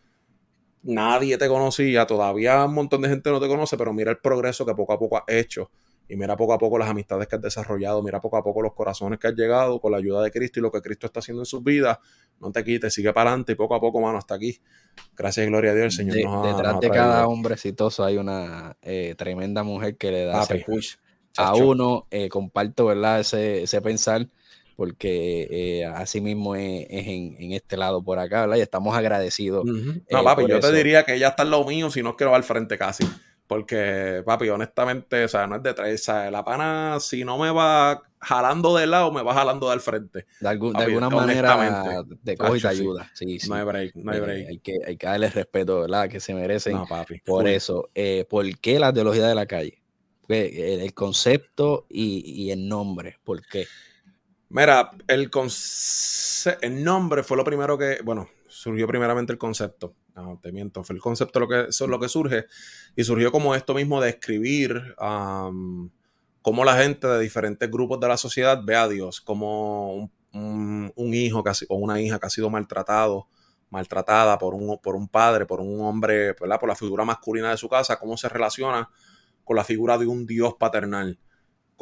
nadie te conocía, todavía un montón de gente no te conoce, pero mira el progreso que poco a poco has hecho y mira poco a poco las amistades que has desarrollado, mira poco a poco los corazones que has llegado con la ayuda de Cristo y lo que Cristo está haciendo en sus vidas. No te quites, sigue para adelante y poco a poco, mano, hasta aquí. Gracias y gloria a Dios, el Señor nos ha, Detrás de cada hombre exitoso hay una eh, tremenda mujer que le da ese push a uno. Eh, comparto, ¿verdad? Ese, ese pensar porque eh, así mismo es, en, este lado por acá, ¿verdad? Y estamos agradecidos. No, eh, papi, yo te diría que ella está en lo mío, si no va al frente casi. Porque, papi, honestamente, o sea, no es de tres. O sea, la pana, si no me va jalando de lado, me va jalando del frente. De, alguna manera te coge y te ayuda. Sí, No hay break, no hay eh, break. hay, que, hay que darle respeto, ¿verdad? Que se merecen. No, papi. Por eso, ¿por qué la teología de la calle? El, concepto y, y el nombre, ¿por qué? Mira, el, el nombre fue lo primero que, bueno, surgió primeramente el concepto. no, te miento, fue el concepto lo que, eso es lo que surge. Y surgió como esto mismo de escribir cómo la gente de diferentes grupos de la sociedad ve a Dios, como un, hijo o una hija que ha sido maltratado, maltratada por un, por un padre, por un hombre, por la figura masculina de su casa, cómo se relaciona con la figura de un Dios paternal.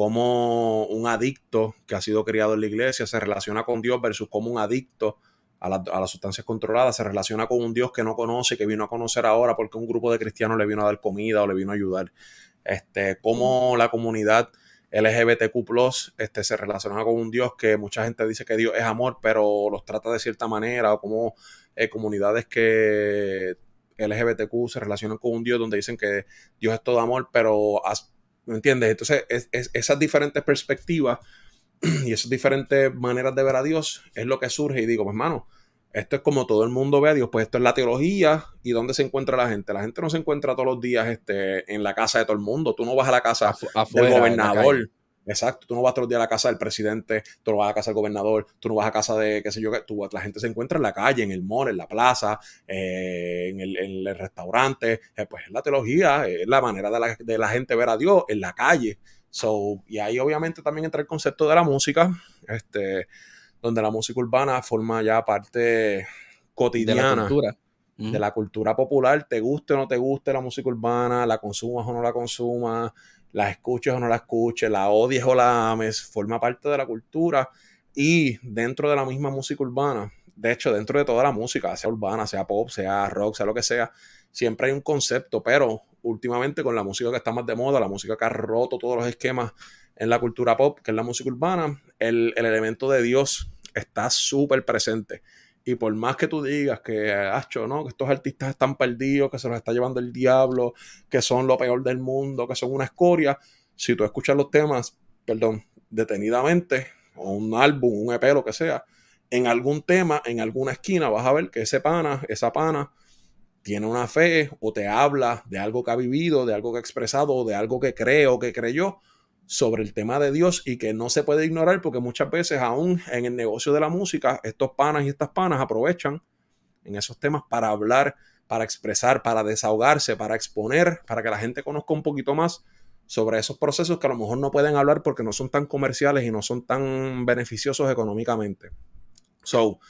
Cómo un adicto que ha sido criado en la iglesia se relaciona con Dios versus cómo un adicto a, las sustancias controladas se relaciona con un Dios que no conoce, que vino a conocer ahora porque un grupo de cristianos le vino a dar comida o le vino a ayudar. Este, cómo la comunidad LGBTQ este, se relaciona con un Dios que mucha gente dice que Dios es amor, pero los trata de cierta manera, o como eh, comunidades que LGBTQ se relacionan con un Dios donde dicen que Dios es todo amor, pero, ¿me entiendes? Entonces, esas diferentes perspectivas [CLEARS THROAT] y esas diferentes maneras de ver a Dios es lo que surge y digo, pues hermano, esto es como todo el mundo ve a Dios, pues esto es la teología y dónde se encuentra la gente. La gente no se encuentra todos los días este, en la casa de todo el mundo. Tú no vas a la casa del gobernador. Exacto, tú no vas todos los días a la casa del presidente, tú no vas a la casa del gobernador, tú no vas a casa de, qué sé yo, tú, la gente se encuentra en la calle, en el mall, en la plaza, eh, en, el, restaurante, eh, pues es la teología, es la manera de la, de la, gente ver a Dios en la calle. So, y ahí obviamente también entra el concepto de la música, este, donde la música urbana forma ya parte cotidiana. De la cultura. De la cultura popular, te guste o no te guste la música urbana, la consumas o no la consumas, la escuches o no la escuches, la odies o la ames, forma parte de la cultura y dentro de la misma música urbana, de hecho, dentro de toda la música, sea urbana, sea pop, sea rock, sea lo que sea, siempre hay un concepto, pero últimamente con la música que está más de moda, la música que ha roto todos los esquemas en la cultura pop, que es la música urbana, el, el elemento de Dios está súper presente. Y por más que tú digas que, Acho, ¿no? que estos artistas están perdidos, que se los está llevando el diablo, que son lo peor del mundo, que son una escoria, si tú escuchas los temas, perdón, detenidamente, o un álbum, un EP, lo que sea, en algún tema, en alguna esquina, vas a ver que ese pana, esa pana, tiene una fe o te habla de algo que ha vivido, de algo que ha expresado, de algo que cree o que creyó, sobre el tema de Dios y que no se puede ignorar porque muchas veces aún en el negocio de la música estos panas y estas panas aprovechan en esos temas para hablar, para expresar, para desahogarse, para exponer, para que la gente conozca un poquito más sobre esos procesos que a lo mejor no pueden hablar porque no son tan comerciales y no son tan beneficiosos económicamente. So,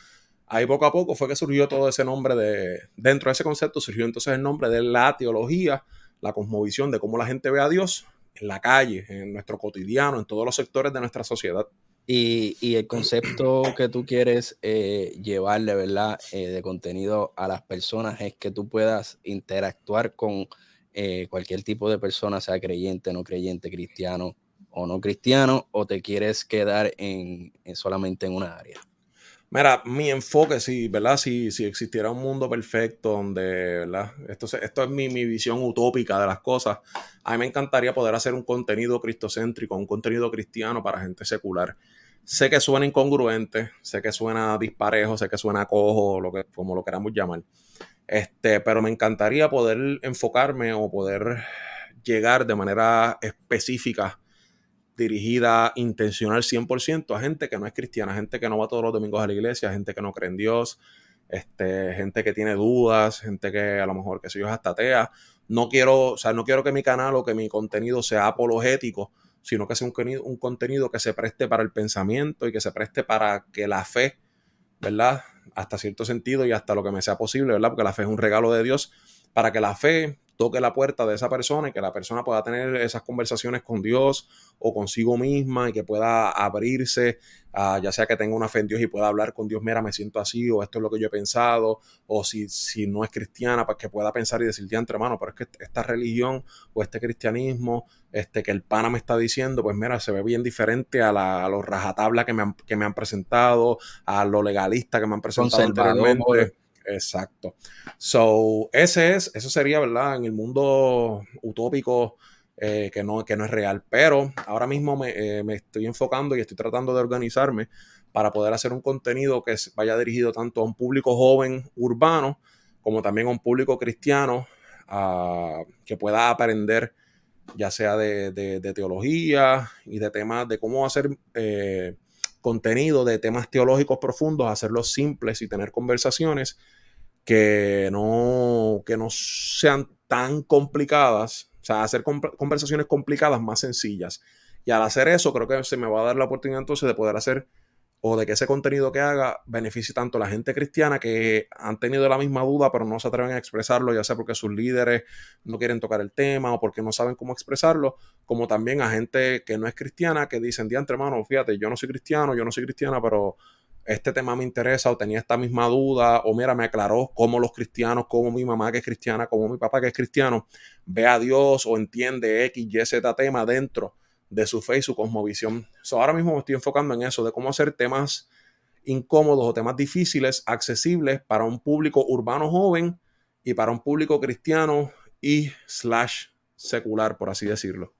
ahí poco a poco fue que surgió todo ese nombre de, dentro de ese concepto surgió entonces el nombre de la teología, la cosmovisión de cómo la gente ve a Dios en la calle, en nuestro cotidiano, en todos los sectores de nuestra sociedad. Y, el concepto que tú quieres eh, llevarle, ¿verdad? Eh, de contenido a las personas es que tú puedas interactuar con eh, cualquier tipo de persona, sea creyente, no creyente, cristiano o no cristiano, o te quieres quedar en solamente en una área. Mira, mi enfoque, sí, ¿verdad? Si, si existiera un mundo perfecto donde, ¿verdad? Esto, esto es mi, visión utópica de las cosas. A mí me encantaría poder hacer un contenido cristocéntrico, un contenido cristiano para gente secular. Sé que suena incongruente, sé que suena disparejo, sé que suena cojo, lo que, como lo queramos llamar. Este, pero me encantaría poder enfocarme o poder llegar de manera específica dirigida intencional 100% a gente que no es cristiana, gente que no va todos los domingos a la iglesia, gente que no cree en Dios, este, gente que tiene dudas, gente que a lo mejor que soy yo hasta atea. No quiero, o sea, no quiero que mi canal o que mi contenido sea apologético, sino que sea un, un contenido que se preste para el pensamiento y que se preste para que la fe, ¿verdad? Hasta cierto sentido y hasta lo que me sea posible, ¿verdad? Porque la fe es un regalo de Dios, para que la fe toque la puerta de esa persona y que la persona pueda tener esas conversaciones con Dios o consigo misma y que pueda abrirse, ya sea que tenga una fe en Dios y pueda hablar con Dios, mira, me siento así o esto es lo que yo he pensado, o si, si no es cristiana, pues que pueda pensar y decir, ya entre hermano, pero es que esta religión o este cristianismo, este que el pana me está diciendo, pues mira, se ve bien diferente a, la, a los rajatabla que me, han, que me han presentado, a lo legalista que me han presentado anteriormente. Exacto. So, ese es, eso sería, ¿verdad? En el mundo utópico eh, que, no, que no es real. Pero ahora mismo eh, me, estoy enfocando y estoy tratando de organizarme para poder hacer un contenido que vaya dirigido tanto a un público joven urbano como también a un público cristiano que pueda aprender ya sea de, teología y de temas de cómo hacer eh, contenido de temas teológicos profundos, hacerlos simples y tener conversaciones que no, que no sean tan complicadas, o sea, hacer conversaciones complicadas más sencillas. Y al hacer eso, creo que se me va a dar la oportunidad entonces de poder hacer o de que ese contenido que haga beneficie tanto a la gente cristiana que han tenido la misma duda pero no se atreven a expresarlo, ya sea porque sus líderes no quieren tocar el tema o porque no saben cómo expresarlo, como también a gente que no es cristiana que dicen, diante hermano, fíjate, yo no soy cristiano, yo no soy cristiana, pero este tema me interesa o tenía esta misma duda o mira, me aclaró cómo los cristianos, como mi mamá que es cristiana, como mi papá que es cristiano, ve a Dios o entiende X, Y, Z tema dentro de su fe y su cosmovisión. ahora mismo me estoy enfocando en eso, de cómo hacer temas incómodos o temas difíciles, accesibles para un público urbano joven y para un público cristiano y slash secular, por así decirlo.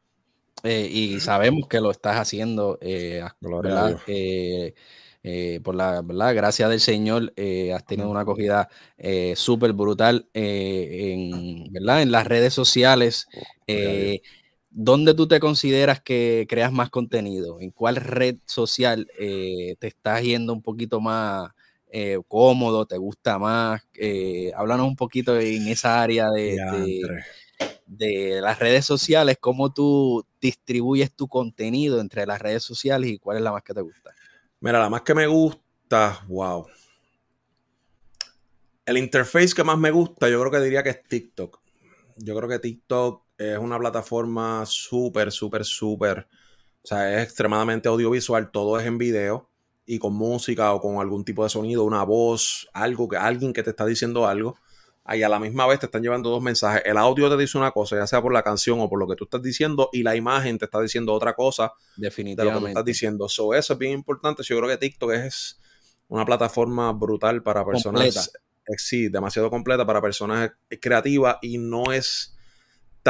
Eh, y sabemos que lo estás haciendo, eh, eh, eh, por la ¿verdad? gracia del Señor, has tenido una acogida súper brutal en, ¿verdad? en las redes sociales. ¿Dónde tú te consideras que creas más contenido? ¿En cuál red social te estás yendo un poquito más cómodo? ¿Te gusta más? háblanos un poquito en esa área de, de las redes sociales, cómo tú distribuyes tu contenido entre las redes sociales y cuál es la más que te gusta. Mira, la más que me gusta, wow. El interface que más me gusta, yo creo que diría que es TikTok. Yo creo que TikTok es una plataforma súper, súper, súper. O sea, es extremadamente audiovisual, todo es en video y con música o con algún tipo de sonido, una voz, algo que alguien que te está diciendo algo y a la misma vez te están llevando dos mensajes. El audio te dice una cosa, ya sea por la canción o por lo que tú estás diciendo, y la imagen te está diciendo otra cosa Definitivamente. de lo que estás diciendo. eso es bien importante. Yo creo que TikTok es una plataforma brutal para personas. Eh, sí, demasiado completa para personas creativas y no es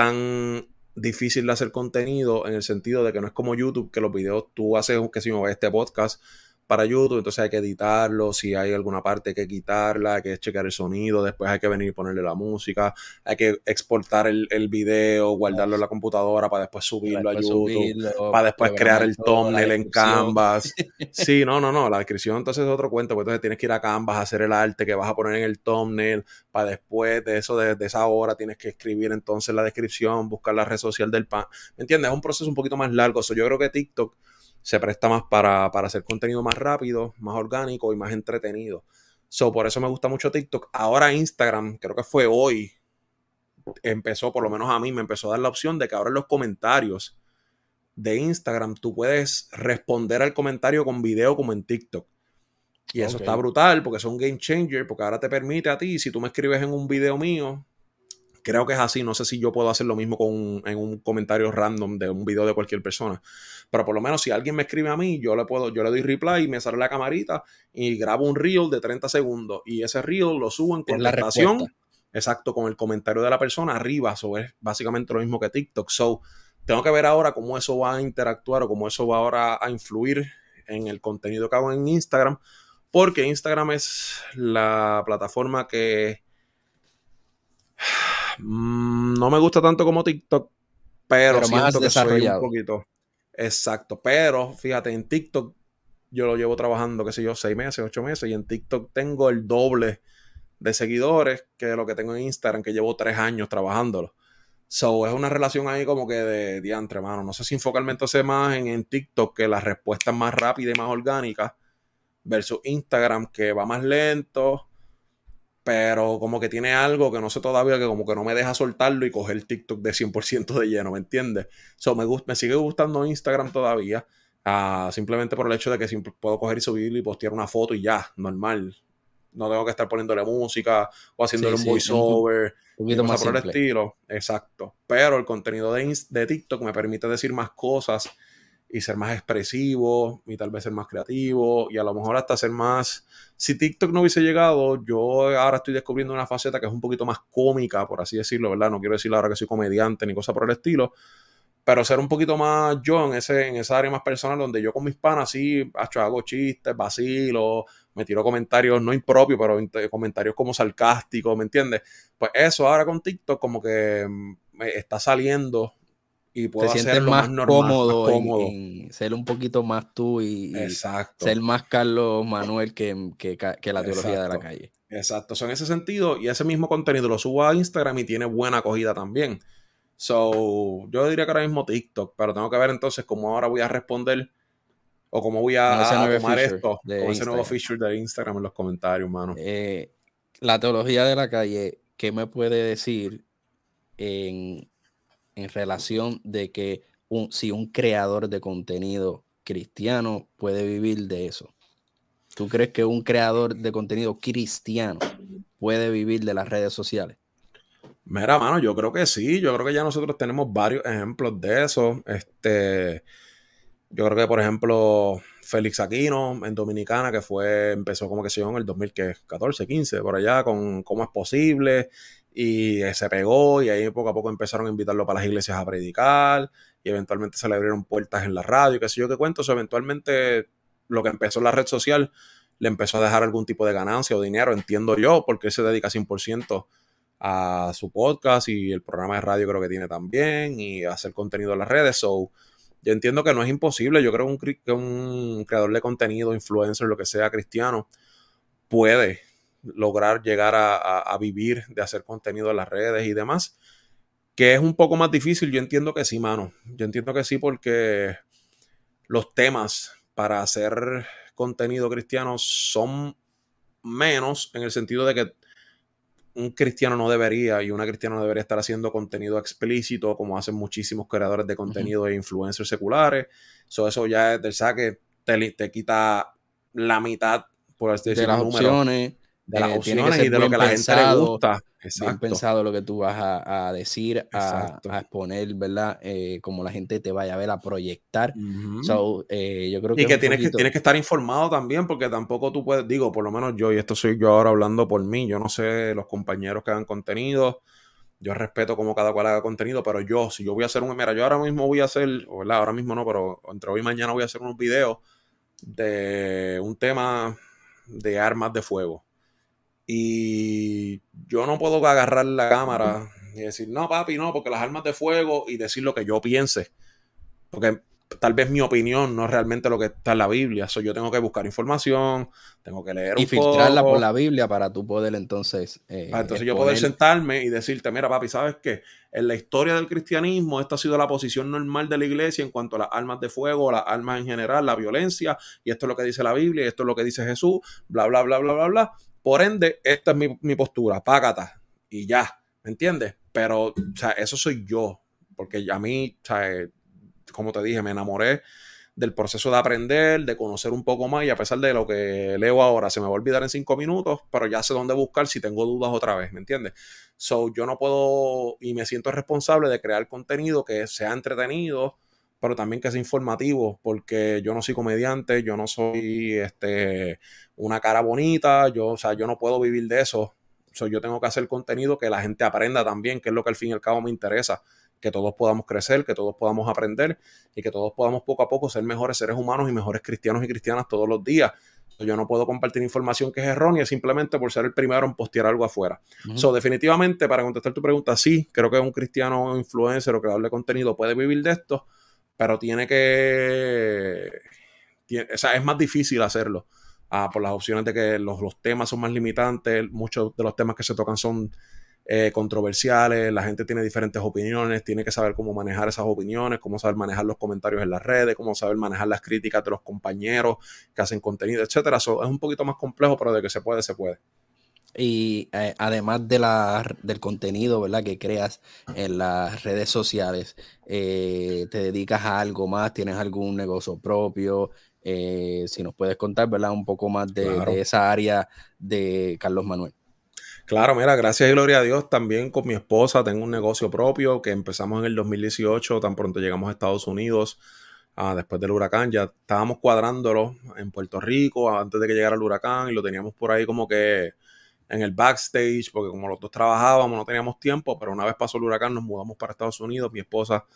tan difícil de hacer contenido en el sentido de que no es como YouTube, que los videos tú haces, que si me este podcast, para YouTube, entonces hay que editarlo, si hay alguna parte que quitarla, hay que checar el sonido, después hay que venir y ponerle la música, hay que exportar el, el video, guardarlo en la computadora para después subirlo a YouTube, para después crear el thumbnail en Canvas. [LAUGHS] Sí, no, no, no, la descripción entonces es otro cuento, pues entonces tienes que ir a Canvas a hacer el arte que vas a poner en el thumbnail, para después de eso, de, esa hora, tienes que escribir entonces la descripción, buscar la red social del pan, ¿me entiendes? Es un proceso un poquito más largo, yo creo que TikTok se presta más para, hacer contenido más rápido, más orgánico y más entretenido. So, por eso me gusta mucho TikTok. Ahora Instagram, creo que fue hoy, empezó, por lo menos a mí, me empezó a dar la opción de que ahora en los comentarios de Instagram tú puedes responder al comentario con video como en TikTok. Y eso está brutal porque es un game changer, porque ahora te permite a ti, si tú me escribes en un video mío, Creo que es así. No sé si yo puedo hacer lo mismo con, en un comentario random de un video de cualquier persona. Pero por lo menos si alguien me escribe a mí, yo le puedo, yo le doy reply y me sale la camarita y grabo un reel de 30 segundos. Y ese reel lo subo en contestación. Exacto, con el comentario de la persona arriba. Eso es básicamente lo mismo que TikTok. So, tengo que ver ahora cómo eso va a interactuar o cómo eso va ahora a influir en el contenido que hago en Instagram. Porque Instagram es la plataforma que Mm, no me gusta tanto como TikTok, pero, siento que soy un poquito. Exacto, pero fíjate, en TikTok yo lo llevo trabajando, qué sé yo, seis meses, ocho meses, y en TikTok tengo el doble de seguidores que lo que tengo en Instagram, que llevo tres años trabajándolo. So, es una relación ahí como que de diantre, mano. No sé si enfocarme entonces más en, en TikTok, que la respuesta es más rápida y más orgánica, versus Instagram, que va más lento, pero como que tiene algo que no sé todavía, que como que no me deja soltarlo y coger TikTok de 100% de lleno, ¿me entiendes? So, me, me sigue gustando Instagram todavía, uh, simplemente por el hecho de que siempre puedo coger y subir y postear una foto y ya, normal. No tengo que estar poniéndole música o haciéndole un voiceover, un poquito más por el estilo. Exacto. Pero el contenido de, de TikTok me permite decir más cosas y ser más expresivo y tal vez ser más creativo y a lo mejor hasta ser más... Si TikTok no hubiese llegado, yo ahora estoy descubriendo una faceta que es un poquito más cómica, por así decirlo, ¿verdad? No quiero decir ahora que soy comediante ni cosa por el estilo, pero ser un poquito más yo en, ese, en esa área más personal donde yo con mis panas sí hago chistes, vacilo, me tiro comentarios no impropios, pero comentarios como sarcásticos, ¿me entiendes? Pues eso ahora con TikTok como que me está saliendo y puedo Te más, más, cómodo, En, ser un poquito más tú y, ser más Carlos Manuel que, que, que la teología de la calle. Exacto, son en ese sentido, y ese mismo contenido lo subo a Instagram y tiene buena acogida también. So, yo diría que ahora mismo TikTok, pero tengo que ver entonces cómo ahora voy a responder o cómo voy a, tomar esto con ese nuevo feature de Instagram en los comentarios, mano. Eh, la teología de la calle, ¿qué me puede decir en, en relación de que si un creador de contenido cristiano puede vivir de eso? ¿Tú crees que un creador de contenido cristiano puede vivir de las redes sociales? Mira, mano, yo creo que sí. Yo creo que ya nosotros tenemos varios ejemplos de eso. Este, yo creo que, por ejemplo, Félix Aquino en Dominicana, que fue, empezó como que se en el 2014, 15, por allá, con cómo es posible. Y se pegó, y ahí poco a poco empezaron a invitarlo para las iglesias a predicar. Y eventualmente se le abrieron puertas en la radio, qué sé yo qué cuento. O eventualmente lo que empezó la red social le empezó a dejar algún tipo de ganancia o dinero, entiendo yo, porque él se dedica 100% a su podcast y el programa de radio creo que tiene también y hacer contenido en las redes. So, yo entiendo que no es imposible. Yo creo que un, creador de contenido, influencer, lo que sea, cristiano, puede lograr llegar a, vivir de hacer contenido en las redes y demás. Que es un poco más difícil. Yo entiendo que sí, mano. Yo entiendo que sí porque los temas para hacer contenido cristiano son menos en el sentido de que un cristiano no debería y una cristiana no debería estar haciendo contenido explícito como hacen muchísimos creadores de contenido e influencers seculares. eso ya es del saque, te, te quita la mitad, por así decirlo, de las opciones de las eh, opciones y de lo que la gente le gusta. Bien pensado lo que tú vas a, decir, a, exponer, ¿verdad? Eh, como la gente te vaya a ver, a proyectar. Eh, yo creo que y que, tienes que tienes que estar informado también, porque tampoco tú puedes, digo, por lo menos yo, y esto soy yo ahora hablando por mí, yo no sé los compañeros que hagan contenido, yo respeto como cada cual haga contenido, pero yo, si yo voy a hacer un, mira, yo ahora mismo voy a hacer, ¿verdad? Ahora mismo no, pero entre hoy y mañana voy a hacer unos videos de un tema de armas de fuego y yo no puedo agarrar la cámara y decir, no, papi, no, porque las armas de fuego y decir lo que yo piense. Porque tal vez mi opinión no es realmente lo que está en la Biblia. So, yo tengo que buscar información, tengo que leer y filtrarla por la Biblia para tú poder entonces. Eh, entonces yo poder sentarme y decirte, mira, papi, ¿sabes qué? En la historia del cristianismo, esta ha sido la posición normal de la iglesia en cuanto a las armas de fuego, las armas en general, la violencia, y esto es lo que dice la Biblia, y esto es lo que dice Jesús, bla, bla, bla, bla, bla, bla. Por ende, esta es mi, postura, págata, y ya, ¿me entiendes? Pero, o sea, eso soy yo, porque a mí, o sea, como te dije, me enamoré del proceso de aprender, de conocer un poco más, y a pesar de lo que leo ahora, se me va a olvidar en cinco minutos, pero ya sé dónde buscar si tengo dudas otra vez, ¿me entiendes? So, yo no puedo, y me siento responsable de crear contenido que sea entretenido, pero también que sea informativo, porque yo no soy comediante, yo no soy este, una cara bonita, yo, o sea, yo no puedo vivir de eso. yo tengo que hacer contenido que la gente aprenda también, que es lo que al fin y al cabo me interesa, que todos podamos crecer, que todos podamos aprender y que todos podamos poco a poco ser mejores seres humanos y mejores cristianos y cristianas todos los días. Yo no puedo compartir información que es errónea simplemente por ser el primero en postear algo afuera. So, definitivamente, para contestar tu pregunta, sí, creo que un cristiano influencer o creador de contenido puede vivir de esto, pero tiene que. o sea, es más difícil hacerlo ah, por las opciones de que los, temas son más limitantes, muchos de los temas que se tocan son eh, controversiales, la gente tiene diferentes opiniones, tiene que saber cómo manejar esas opiniones, cómo saber manejar los comentarios en las redes, cómo saber manejar las críticas de los compañeros que hacen contenido, etcétera. es un poquito más complejo, pero de que se puede, se puede. Y eh, además de la, del contenido ¿verdad? que creas en las redes sociales, eh, te dedicas a algo más, tienes algún negocio propio. Eh, si nos puedes contar ¿verdad? un poco más de, esa área de Carlos Manuel. Claro, mira, gracias y gloria a Dios. También con mi esposa tengo un negocio propio que empezamos en el 2018, tan pronto llegamos a Estados Unidos. Ah, después del huracán, ya estábamos cuadrándolo en Puerto Rico antes de que llegara el huracán y lo teníamos por ahí como que en el backstage, porque como los dos trabajábamos, no teníamos tiempo, pero una vez pasó el huracán, nos mudamos para Estados Unidos, mi esposa,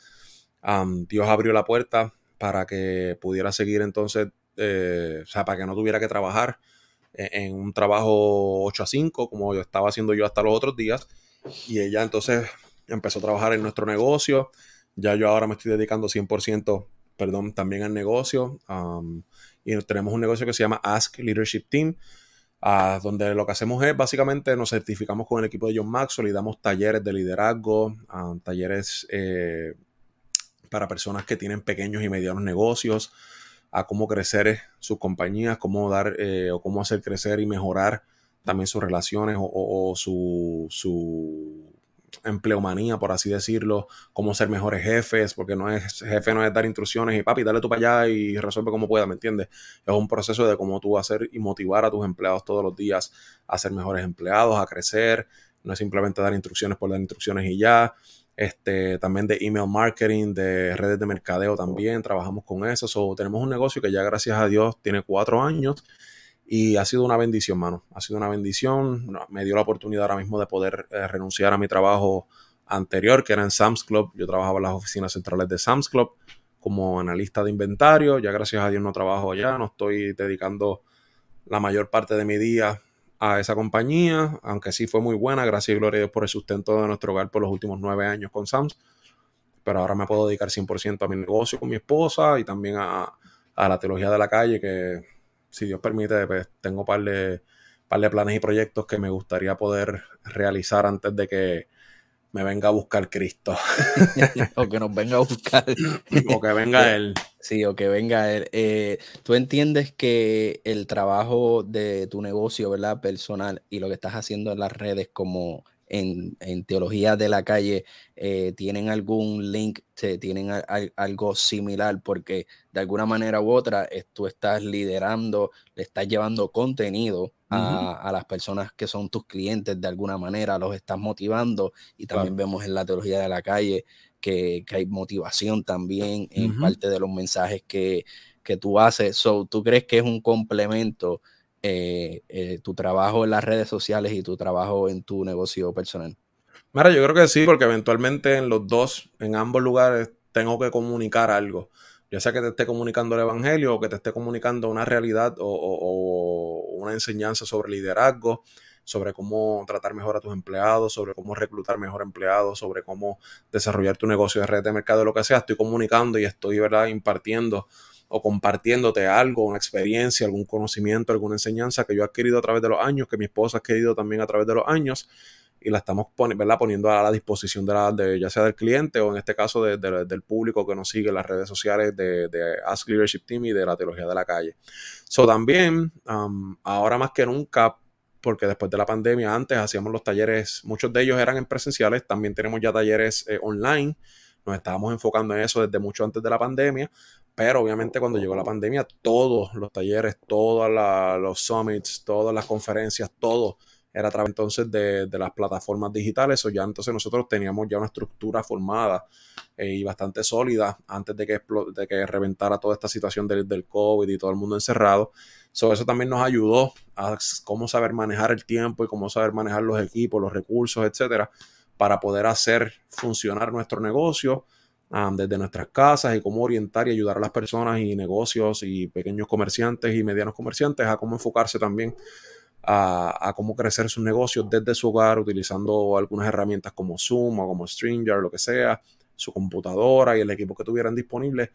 Dios abrió la puerta para que pudiera seguir entonces, eh, o sea, para que no tuviera que trabajar en, en un trabajo 8 a 5, como yo estaba haciendo yo hasta los otros días, y ella entonces empezó a trabajar en nuestro negocio, Ya yo ahora me estoy dedicando 100%, perdón, también al negocio. y tenemos un negocio que se llama Ask Leadership Team, uh, donde lo que hacemos es básicamente nos certificamos con el equipo de John Maxwell y damos talleres de liderazgo, talleres eh, para personas que tienen pequeños y medianos negocios, a cómo crecer sus compañías, cómo dar eh, o cómo hacer crecer y mejorar también sus relaciones o, su, su, empleomanía, por así decirlo, cómo ser mejores jefes, porque no es jefe no es dar instrucciones y papi, dale tú para allá y resuelve como pueda, ¿me entiendes? Es un proceso de cómo tú hacer y motivar a tus empleados todos los días a ser mejores empleados, a crecer, no es simplemente dar instrucciones por dar instrucciones y ya. Este, también de email marketing, de redes de mercadeo también, trabajamos con eso. So, tenemos un negocio que ya gracias a Dios tiene cuatro años y ha sido una bendición, mano. Ha sido una bendición. Me dio la oportunidad ahora mismo de poder eh, renunciar a mi trabajo anterior, que era en Sam's Club. Yo trabajaba en las oficinas centrales de Sam's Club como analista de inventario. Ya gracias a Dios no trabajo allá. No estoy dedicando la mayor parte de mi día a esa compañía, aunque sí fue muy buena. Gracias y gloria a Dios por el sustento de nuestro hogar por los últimos nueve años con Sam's. Pero ahora me puedo dedicar 100% a mi negocio con mi esposa y también a, a la teología de la calle, que si Dios permite, pues tengo un par de, par de planes y proyectos que me gustaría poder realizar antes de que me venga a buscar Cristo. [LAUGHS] o que nos venga a buscar. o que venga [LAUGHS] Él. Sí, o que venga Él. Eh, Tú entiendes que el trabajo de tu negocio, ¿verdad? Personal y lo que estás haciendo en las redes como en, teología de la calle eh, tienen algún link, tienen algo similar, porque de alguna manera u otra tú estás liderando, le estás llevando contenido a, las personas que son tus clientes de alguna manera, los estás motivando y también vemos en la teología de la calle que, hay motivación también en parte de los mensajes que, que tú haces. So, ¿Tú crees que es un complemento? Eh, eh, tu trabajo en las redes sociales y tu trabajo en tu negocio personal? Mira, yo creo que sí, porque eventualmente en los dos, en ambos lugares, tengo que comunicar algo. Ya sea que te esté comunicando el evangelio o que te esté comunicando una realidad o, una enseñanza sobre liderazgo, sobre cómo tratar mejor a tus empleados, sobre cómo reclutar mejor empleados, sobre cómo desarrollar tu negocio de red de mercado, lo que sea, estoy comunicando y estoy, ¿verdad?, impartiendo o compartiéndote algo, una experiencia, algún conocimiento, alguna enseñanza que yo he adquirido a través de los años, que mi esposa ha adquirido también a través de los años, y la estamos poniendo a la disposición de, la, de, ya sea del cliente o en este caso del público que nos sigue en las redes sociales de, Ask Leadership Team y de la teología de la calle. So también, um, ahora más que nunca, porque después de la pandemia antes hacíamos los talleres, muchos de ellos eran en presenciales, también tenemos ya talleres eh, online, nos estábamos enfocando en eso desde mucho antes de la pandemia, pero obviamente cuando llegó la pandemia, todos los talleres, todos los summits, todas las conferencias, todo era a través entonces de, las plataformas digitales. O ya entonces nosotros teníamos ya una estructura formada eh, y bastante sólida antes de que, de que reventara toda esta situación del, del COVID y todo el mundo encerrado. So, eso también nos ayudó a cómo saber manejar el tiempo y cómo saber manejar los equipos, los recursos, etcétera, para poder hacer funcionar nuestro negocio desde nuestras casas y cómo orientar y ayudar a las personas y negocios y pequeños comerciantes y medianos comerciantes a cómo enfocarse también a, cómo crecer sus negocios desde su hogar utilizando algunas herramientas como Zoom o como StreamYard, lo que sea, su computadora y el equipo que tuvieran disponible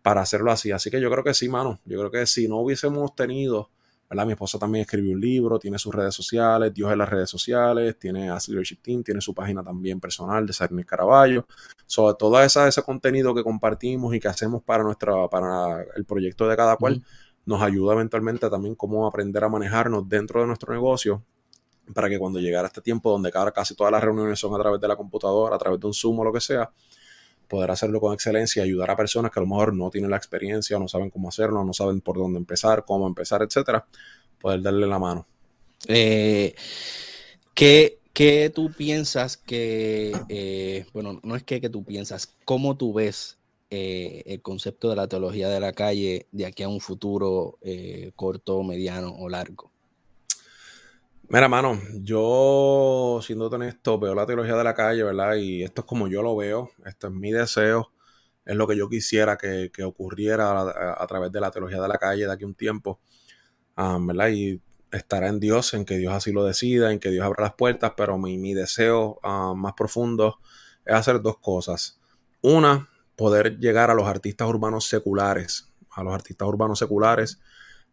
para hacerlo así. Así que yo creo que sí, mano. Yo creo que si no hubiésemos tenido mi esposa también escribió un libro, tiene sus redes sociales, Dios en las redes sociales, tiene a Leadership Team, tiene su página también personal de Sarni Caraballo. Sobre todo esa, ese contenido que compartimos y que hacemos para, nuestra, para el proyecto de cada cual, nos ayuda eventualmente también cómo aprender a manejarnos dentro de nuestro negocio para que cuando llegara este tiempo donde casi todas las reuniones son a través de la computadora, a través de un Zoom o lo que sea, poder hacerlo con excelencia y ayudar a personas que a lo mejor no tienen la experiencia, no saben cómo hacerlo, no saben por dónde empezar, cómo empezar, etcétera, poder darle la mano. Eh, ¿qué, tú piensas que, eh, bueno, no es que, que, tú piensas, cómo tú ves eh, el concepto de la teología de la calle de aquí a un futuro corto, mediano o largo? Mira, mano, yo siendo honesto, veo la teología de la calle, ¿verdad? Y esto es como yo lo veo, esto es mi deseo, es lo que yo quisiera que, ocurriera a, través de la teología de la calle de aquí un tiempo, ah, ¿verdad? Y estará en Dios, en que Dios así lo decida, en que Dios abra las puertas, pero mi, mi deseo más profundo es hacer dos cosas. una, poder llegar a los artistas urbanos seculares, a los artistas urbanos seculares,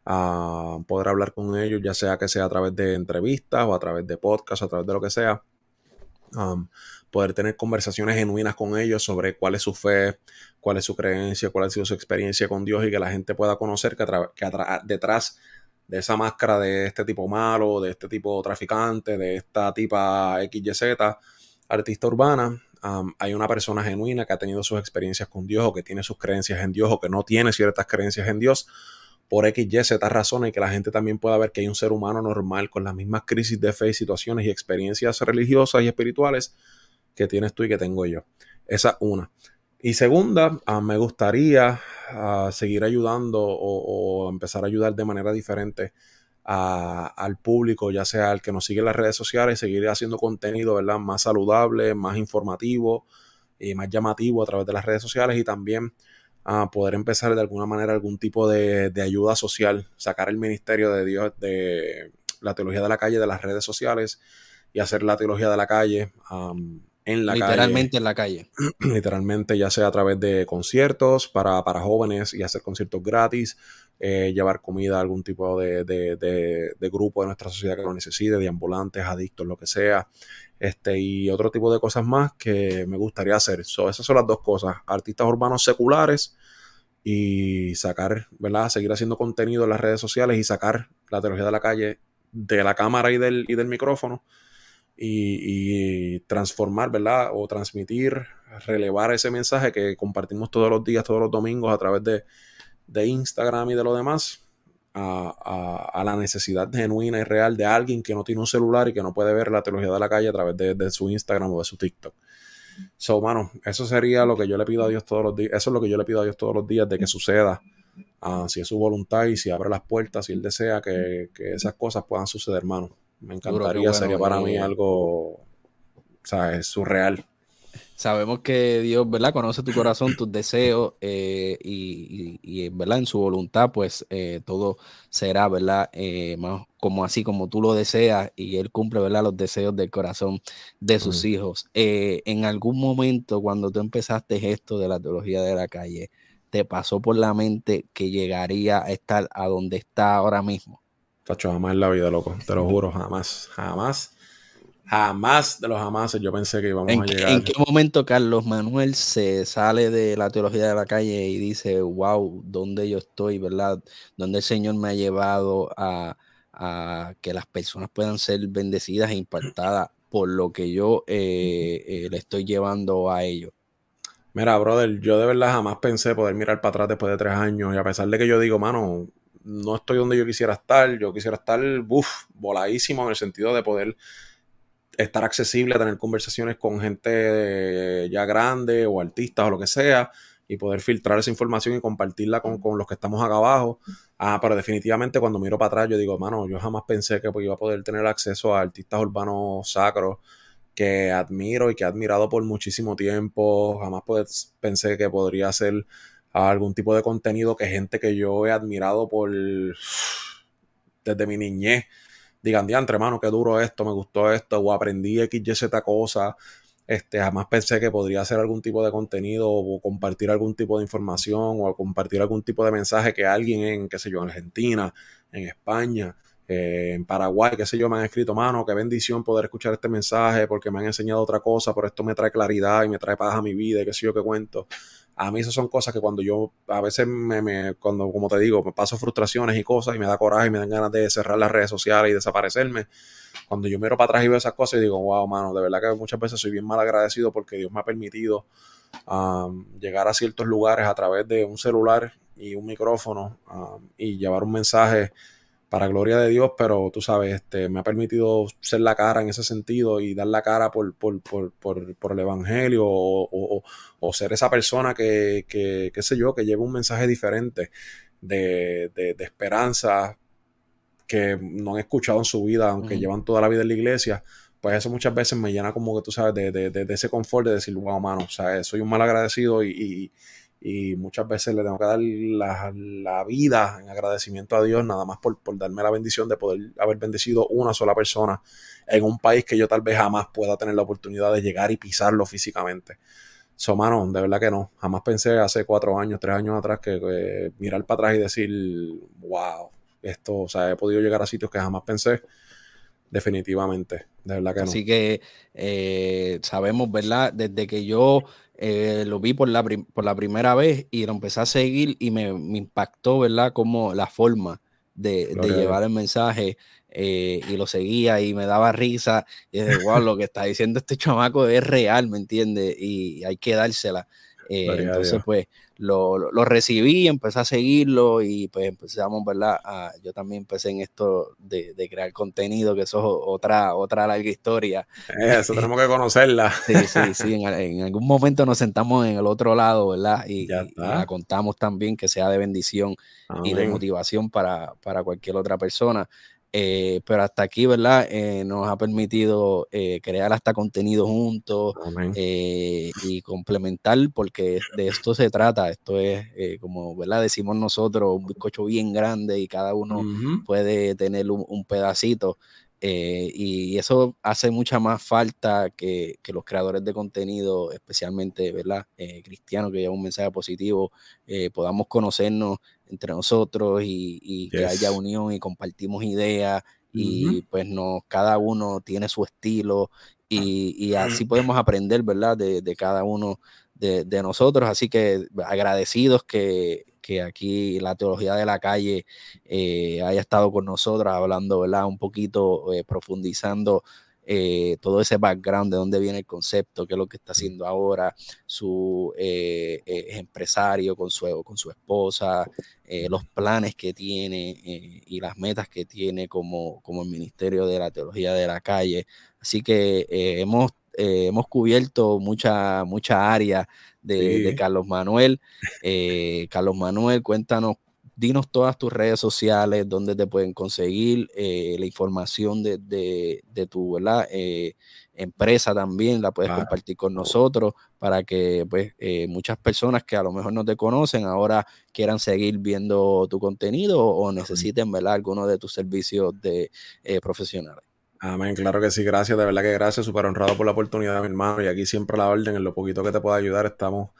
a poder hablar con ellos, ya sea que sea a través de entrevistas o a través de podcasts, a través de lo que sea. Um, poder tener conversaciones genuinas con ellos sobre cuál es su fe, cuál es su creencia, cuál ha sido su experiencia con Dios y que la gente pueda conocer que, detrás de esa máscara de este tipo malo, de este tipo traficante, de esta tipa XYZ, artista urbana, um, hay una persona genuina que ha tenido sus experiencias con Dios o que tiene sus creencias en Dios o que no tiene ciertas creencias en Dios por X, Y, Z razones y que la gente también pueda ver que hay un ser humano normal con las mismas crisis de fe y situaciones y experiencias religiosas y espirituales que tienes tú y que tengo yo. Esa una. Y segunda, ah, me gustaría ah, seguir ayudando o, empezar a ayudar de manera diferente al público, ya sea al que nos sigue en las redes sociales, seguir haciendo contenido ¿verdad? más saludable, más informativo y más llamativo a través de las redes sociales y también a poder empezar de alguna manera algún tipo de, ayuda social, sacar el ministerio de Dios de la teología de la calle de las redes sociales y hacer la teología de la calle en la calle. Literalmente en la calle. Literalmente, ya sea a través de conciertos para, para jóvenes y hacer conciertos gratis, eh, llevar comida a algún tipo de, de, grupo de nuestra sociedad que lo necesite, de ambulantes, adictos, lo que sea, este, y otro tipo de cosas más que me gustaría hacer. So, esas son las dos cosas, artistas urbanos seculares y sacar, ¿verdad? Seguir haciendo contenido en las redes sociales y sacar la teología de la calle de la cámara y del, y del micrófono y, y, transformar, ¿verdad? O transmitir, relevar ese mensaje que compartimos todos los días, todos los domingos a través de de Instagram y de lo demás a, la necesidad genuina y real de alguien que no tiene un celular y que no puede ver la teología de la calle a través de, su Instagram o de su TikTok. So, mano, eso sería lo que yo le pido a Dios todos los días. Eso es lo que yo le pido a Dios todos los días de que suceda. Ah, si es su voluntad y si abre las puertas, si Él desea que, esas cosas puedan suceder, hermano. Me encantaría, sería para mí algo, o sea, es surreal. Sabemos que Dios, ¿verdad? Conoce tu corazón, tus deseos eh, y, ¿verdad? En su voluntad, pues eh, todo será, ¿verdad? Eh, más como así, como tú lo deseas y Él cumple, ¿verdad? Los deseos del corazón de sus hijos. en algún momento, cuando tú empezaste esto de la teología de la calle, ¿te pasó por la mente que llegaría a estar a donde está ahora mismo? Tacho, jamás en la vida, loco. Te lo juro, jamás, jamás Jamás de los jamás yo pensé que íbamos a llegar. ¿En qué momento Carlos Manuel se sale de la teología de la calle y dice, wow, ¿dónde yo estoy, verdad? ¿Dónde el Señor me ha llevado a, que las personas puedan ser bendecidas e impactadas por lo que yo eh, eh, le estoy llevando a ellos? Mira, brother, yo de verdad jamás pensé poder mirar para atrás después de tres años y a pesar de que yo digo, mano, no estoy donde yo quisiera estar, yo quisiera estar, uff, voladísimo en el sentido de poder estar accesible tener conversaciones con gente ya grande o artistas o lo que sea y poder filtrar esa información y compartirla con, los que estamos acá abajo. Ah, pero definitivamente cuando miro para atrás yo digo, mano, yo jamás pensé que iba a poder tener acceso a artistas urbanos sacros que admiro y que he admirado por muchísimo tiempo. Jamás pensé que podría hacer algún tipo de contenido que gente que yo he admirado por desde mi niñez digan, diantre, hermano, qué duro esto, me gustó esto, o aprendí X, Y, Z cosa. Este, jamás pensé que podría hacer algún tipo de contenido o compartir algún tipo de información o compartir algún tipo de mensaje que alguien en, qué sé yo, en Argentina, en España, eh, en Paraguay, qué sé yo, me han escrito, mano, qué bendición poder escuchar este mensaje porque me han enseñado otra cosa, por esto me trae claridad y me trae paz a mi vida y qué sé yo qué cuento a mí esas son cosas que cuando yo a veces me, cuando como te digo me paso frustraciones y cosas y me da coraje y me dan ganas de cerrar las redes sociales y desaparecerme cuando yo miro para atrás y veo esas cosas y digo wow mano de verdad que muchas veces soy bien mal agradecido porque Dios me ha permitido llegar a ciertos lugares a través de un celular y un micrófono y llevar un mensaje para gloria de Dios, pero tú sabes, este, me ha permitido ser la cara en ese sentido y dar la cara por, por, por, por el Evangelio o, o, ser esa persona que, que, qué sé yo, que lleva un mensaje diferente de, de, de, esperanza que no han escuchado en su vida, aunque llevan toda la vida en la iglesia. Pues eso muchas veces me llena como que tú sabes de, de ese confort de decir, wow, mano, o sea, soy un mal agradecido y y muchas veces le tengo que dar la, vida en agradecimiento a Dios nada más por, darme la bendición de poder haber bendecido una sola persona en un país que yo tal vez jamás pueda tener la oportunidad de llegar y pisarlo físicamente. So, mano, de verdad que no. Jamás pensé hace cuatro años, tres años atrás que mirar para atrás y decir, wow, esto, o sea, he podido llegar a sitios que jamás pensé. Definitivamente, de verdad que no. Así que eh, sabemos, ¿verdad? Desde que yo eh, lo vi por la, por la primera vez y lo empecé a seguir y me, impactó, ¿verdad? Como la forma de, de llevar el mensaje eh, y lo seguía y me daba risa. Y dije, wow, lo que está diciendo este chamaco es real, ¿me entiendes? Y hay que dársela. Eh, entonces, pues lo, lo, recibí, empecé a seguirlo y pues empezamos, ¿verdad? yo también empecé en esto de, de, crear contenido, que eso es otra, otra larga historia. Eso tenemos que conocerla. [LAUGHS] Sí, sí, sí. En, algún momento nos sentamos en el otro lado, ¿verdad? Y, la contamos también que sea de bendición y de motivación para, para cualquier otra persona. Eh, pero hasta aquí, ¿verdad? Eh, nos ha permitido eh, crear hasta contenido juntos y complementar, porque de esto se trata. Esto es, como, ¿verdad? Decimos nosotros, un bizcocho bien grande y cada uno puede tener un, pedacito. y eso hace mucha más falta que, que, los creadores de contenido, especialmente, ¿verdad? cristianos que llevan un mensaje positivo, podamos conocernos entre nosotros y, que haya unión y compartimos ideas y pues no, cada uno tiene su estilo y, [CLEARS THROAT] así podemos aprender, ¿verdad? De, cada uno de, nosotros. Así que agradecidos que, aquí la teología de la calle eh, haya estado con nosotros hablando, ¿verdad? Un poquito, eh, profundizando eh, todo ese background de dónde viene el concepto, qué es lo que está haciendo ahora, su eh, eh, empresario con su, con su esposa, los planes que tiene y las metas que tiene como, como el Ministerio de la Teología de la Calle. Así que hemos, hemos cubierto mucha, mucha área de, de Carlos Manuel. Carlos Manuel, cuéntanos dinos todas tus redes sociales, donde te pueden conseguir eh, la información de, de, tu eh, empresa también, la puedes compartir con nosotros para que pues, eh, muchas personas que a lo mejor no te conocen ahora quieran seguir viendo tu contenido o necesiten ¿verdad? alguno de tus servicios de profesionales. Amén, claro que sí, gracias, de verdad que gracias, súper honrado por la oportunidad, mi hermano, y aquí siempre la orden, en lo poquito que te pueda ayudar, estamos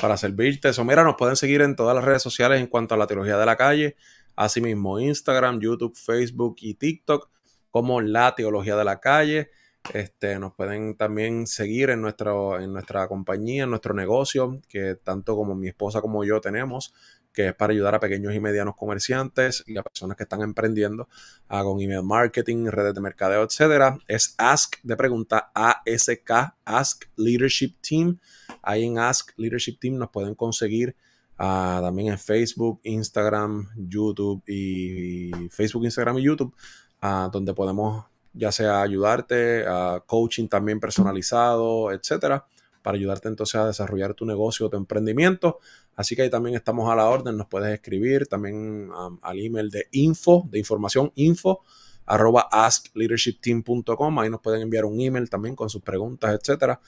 para servirte. Eso, mira, nos pueden seguir en todas las redes sociales en cuanto a la teología de la calle. Asimismo, Instagram, YouTube, Facebook y TikTok como la teología de la calle. Este, nos pueden también seguir en, en nuestra compañía, en nuestro negocio, que tanto como mi esposa como yo tenemos, que es para ayudar a pequeños y medianos comerciantes y a personas que están emprendiendo ah, con email marketing, redes de mercadeo, etcétera. Es Ask de pregunta ASK, Ask Leadership Team. Ahí en Ask Leadership Team nos pueden conseguir ah, también en Facebook, Instagram, YouTube y, Facebook, Instagram y YouTube, ah, donde podemos ya sea ayudarte, a coaching también personalizado, etcétera, para ayudarte entonces a desarrollar tu negocio, tu emprendimiento. Así que ahí también estamos a la orden, nos puedes escribir también al email de info, de información info, arroba askleadershipteam.com. Ahí nos pueden enviar un email también con sus preguntas, etcétera,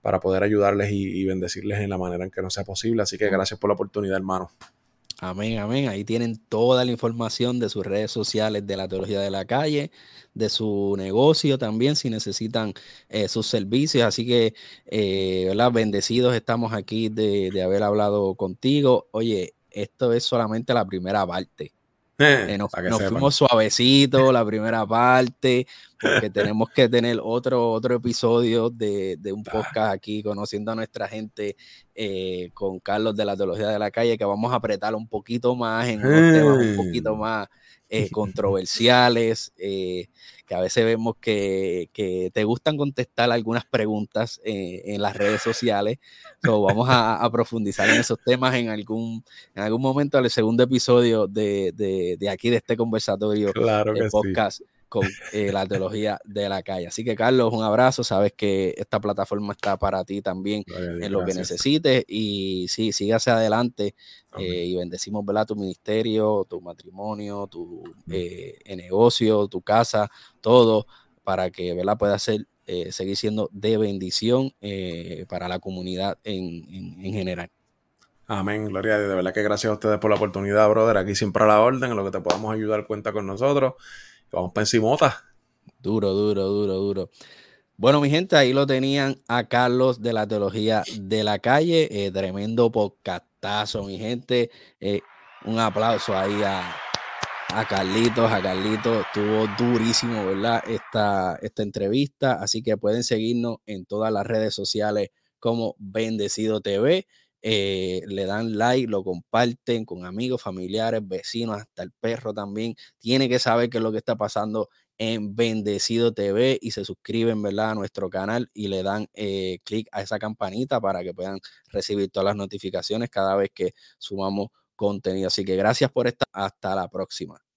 para poder ayudarles y, bendecirles en la manera en que nos sea posible. Así que gracias por la oportunidad, hermano. Amén, amén. Ahí tienen toda la información de sus redes sociales, de la teología de la calle, de su negocio también, si necesitan eh, sus servicios. Así que, eh, ¿verdad? Bendecidos estamos aquí de, de haber hablado contigo. Oye, esto es solamente la primera parte. Eh, nos, fuimos suavecito la primera parte, porque tenemos que tener otro, otro episodio de, un podcast aquí, conociendo a nuestra gente eh, con Carlos de la Teología de la Calle, que vamos a apretar un poquito más en unos temas un poquito más eh, controversiales, que a veces vemos que, te gustan contestar algunas preguntas en las redes sociales. vamos a, profundizar en esos temas en algún, en algún momento el segundo episodio de, aquí, de este conversatorio claro de podcast con eh, la teología de la calle. Así que, Carlos, un abrazo. Sabes que esta plataforma está para ti también en lo que necesites. Y sí, sígase adelante eh, y bendecimos ¿verdad? tu ministerio, tu matrimonio, tu eh, negocio, tu casa, todo para que ¿verdad? pueda ser eh, seguir siendo de bendición para la comunidad en, general. Amén, gloria a Dios. De verdad que gracias a ustedes por la oportunidad, brother. Aquí siempre a la orden, en lo que te podamos ayudar, cuenta con nosotros. Vamos para encimota. Duro, duro, duro, duro. Bueno, mi gente, ahí lo tenían a Carlos de la Teología de la Calle. Eh, tremendo podcastazo, mi gente. Eh, un aplauso ahí a, a Carlitos, a Carlitos. Estuvo durísimo, ¿verdad? Esta, esta entrevista. Así que pueden seguirnos en todas las redes sociales como Bendecido TV. Eh, le dan like, lo comparten con amigos, familiares, vecinos, hasta el perro también. Tiene que saber qué es lo que está pasando en Bendecido TV y se suscriben, ¿verdad? A nuestro canal y le dan eh, clic a esa campanita para que puedan recibir todas las notificaciones cada vez que sumamos contenido. Así que gracias por estar. Hasta la próxima.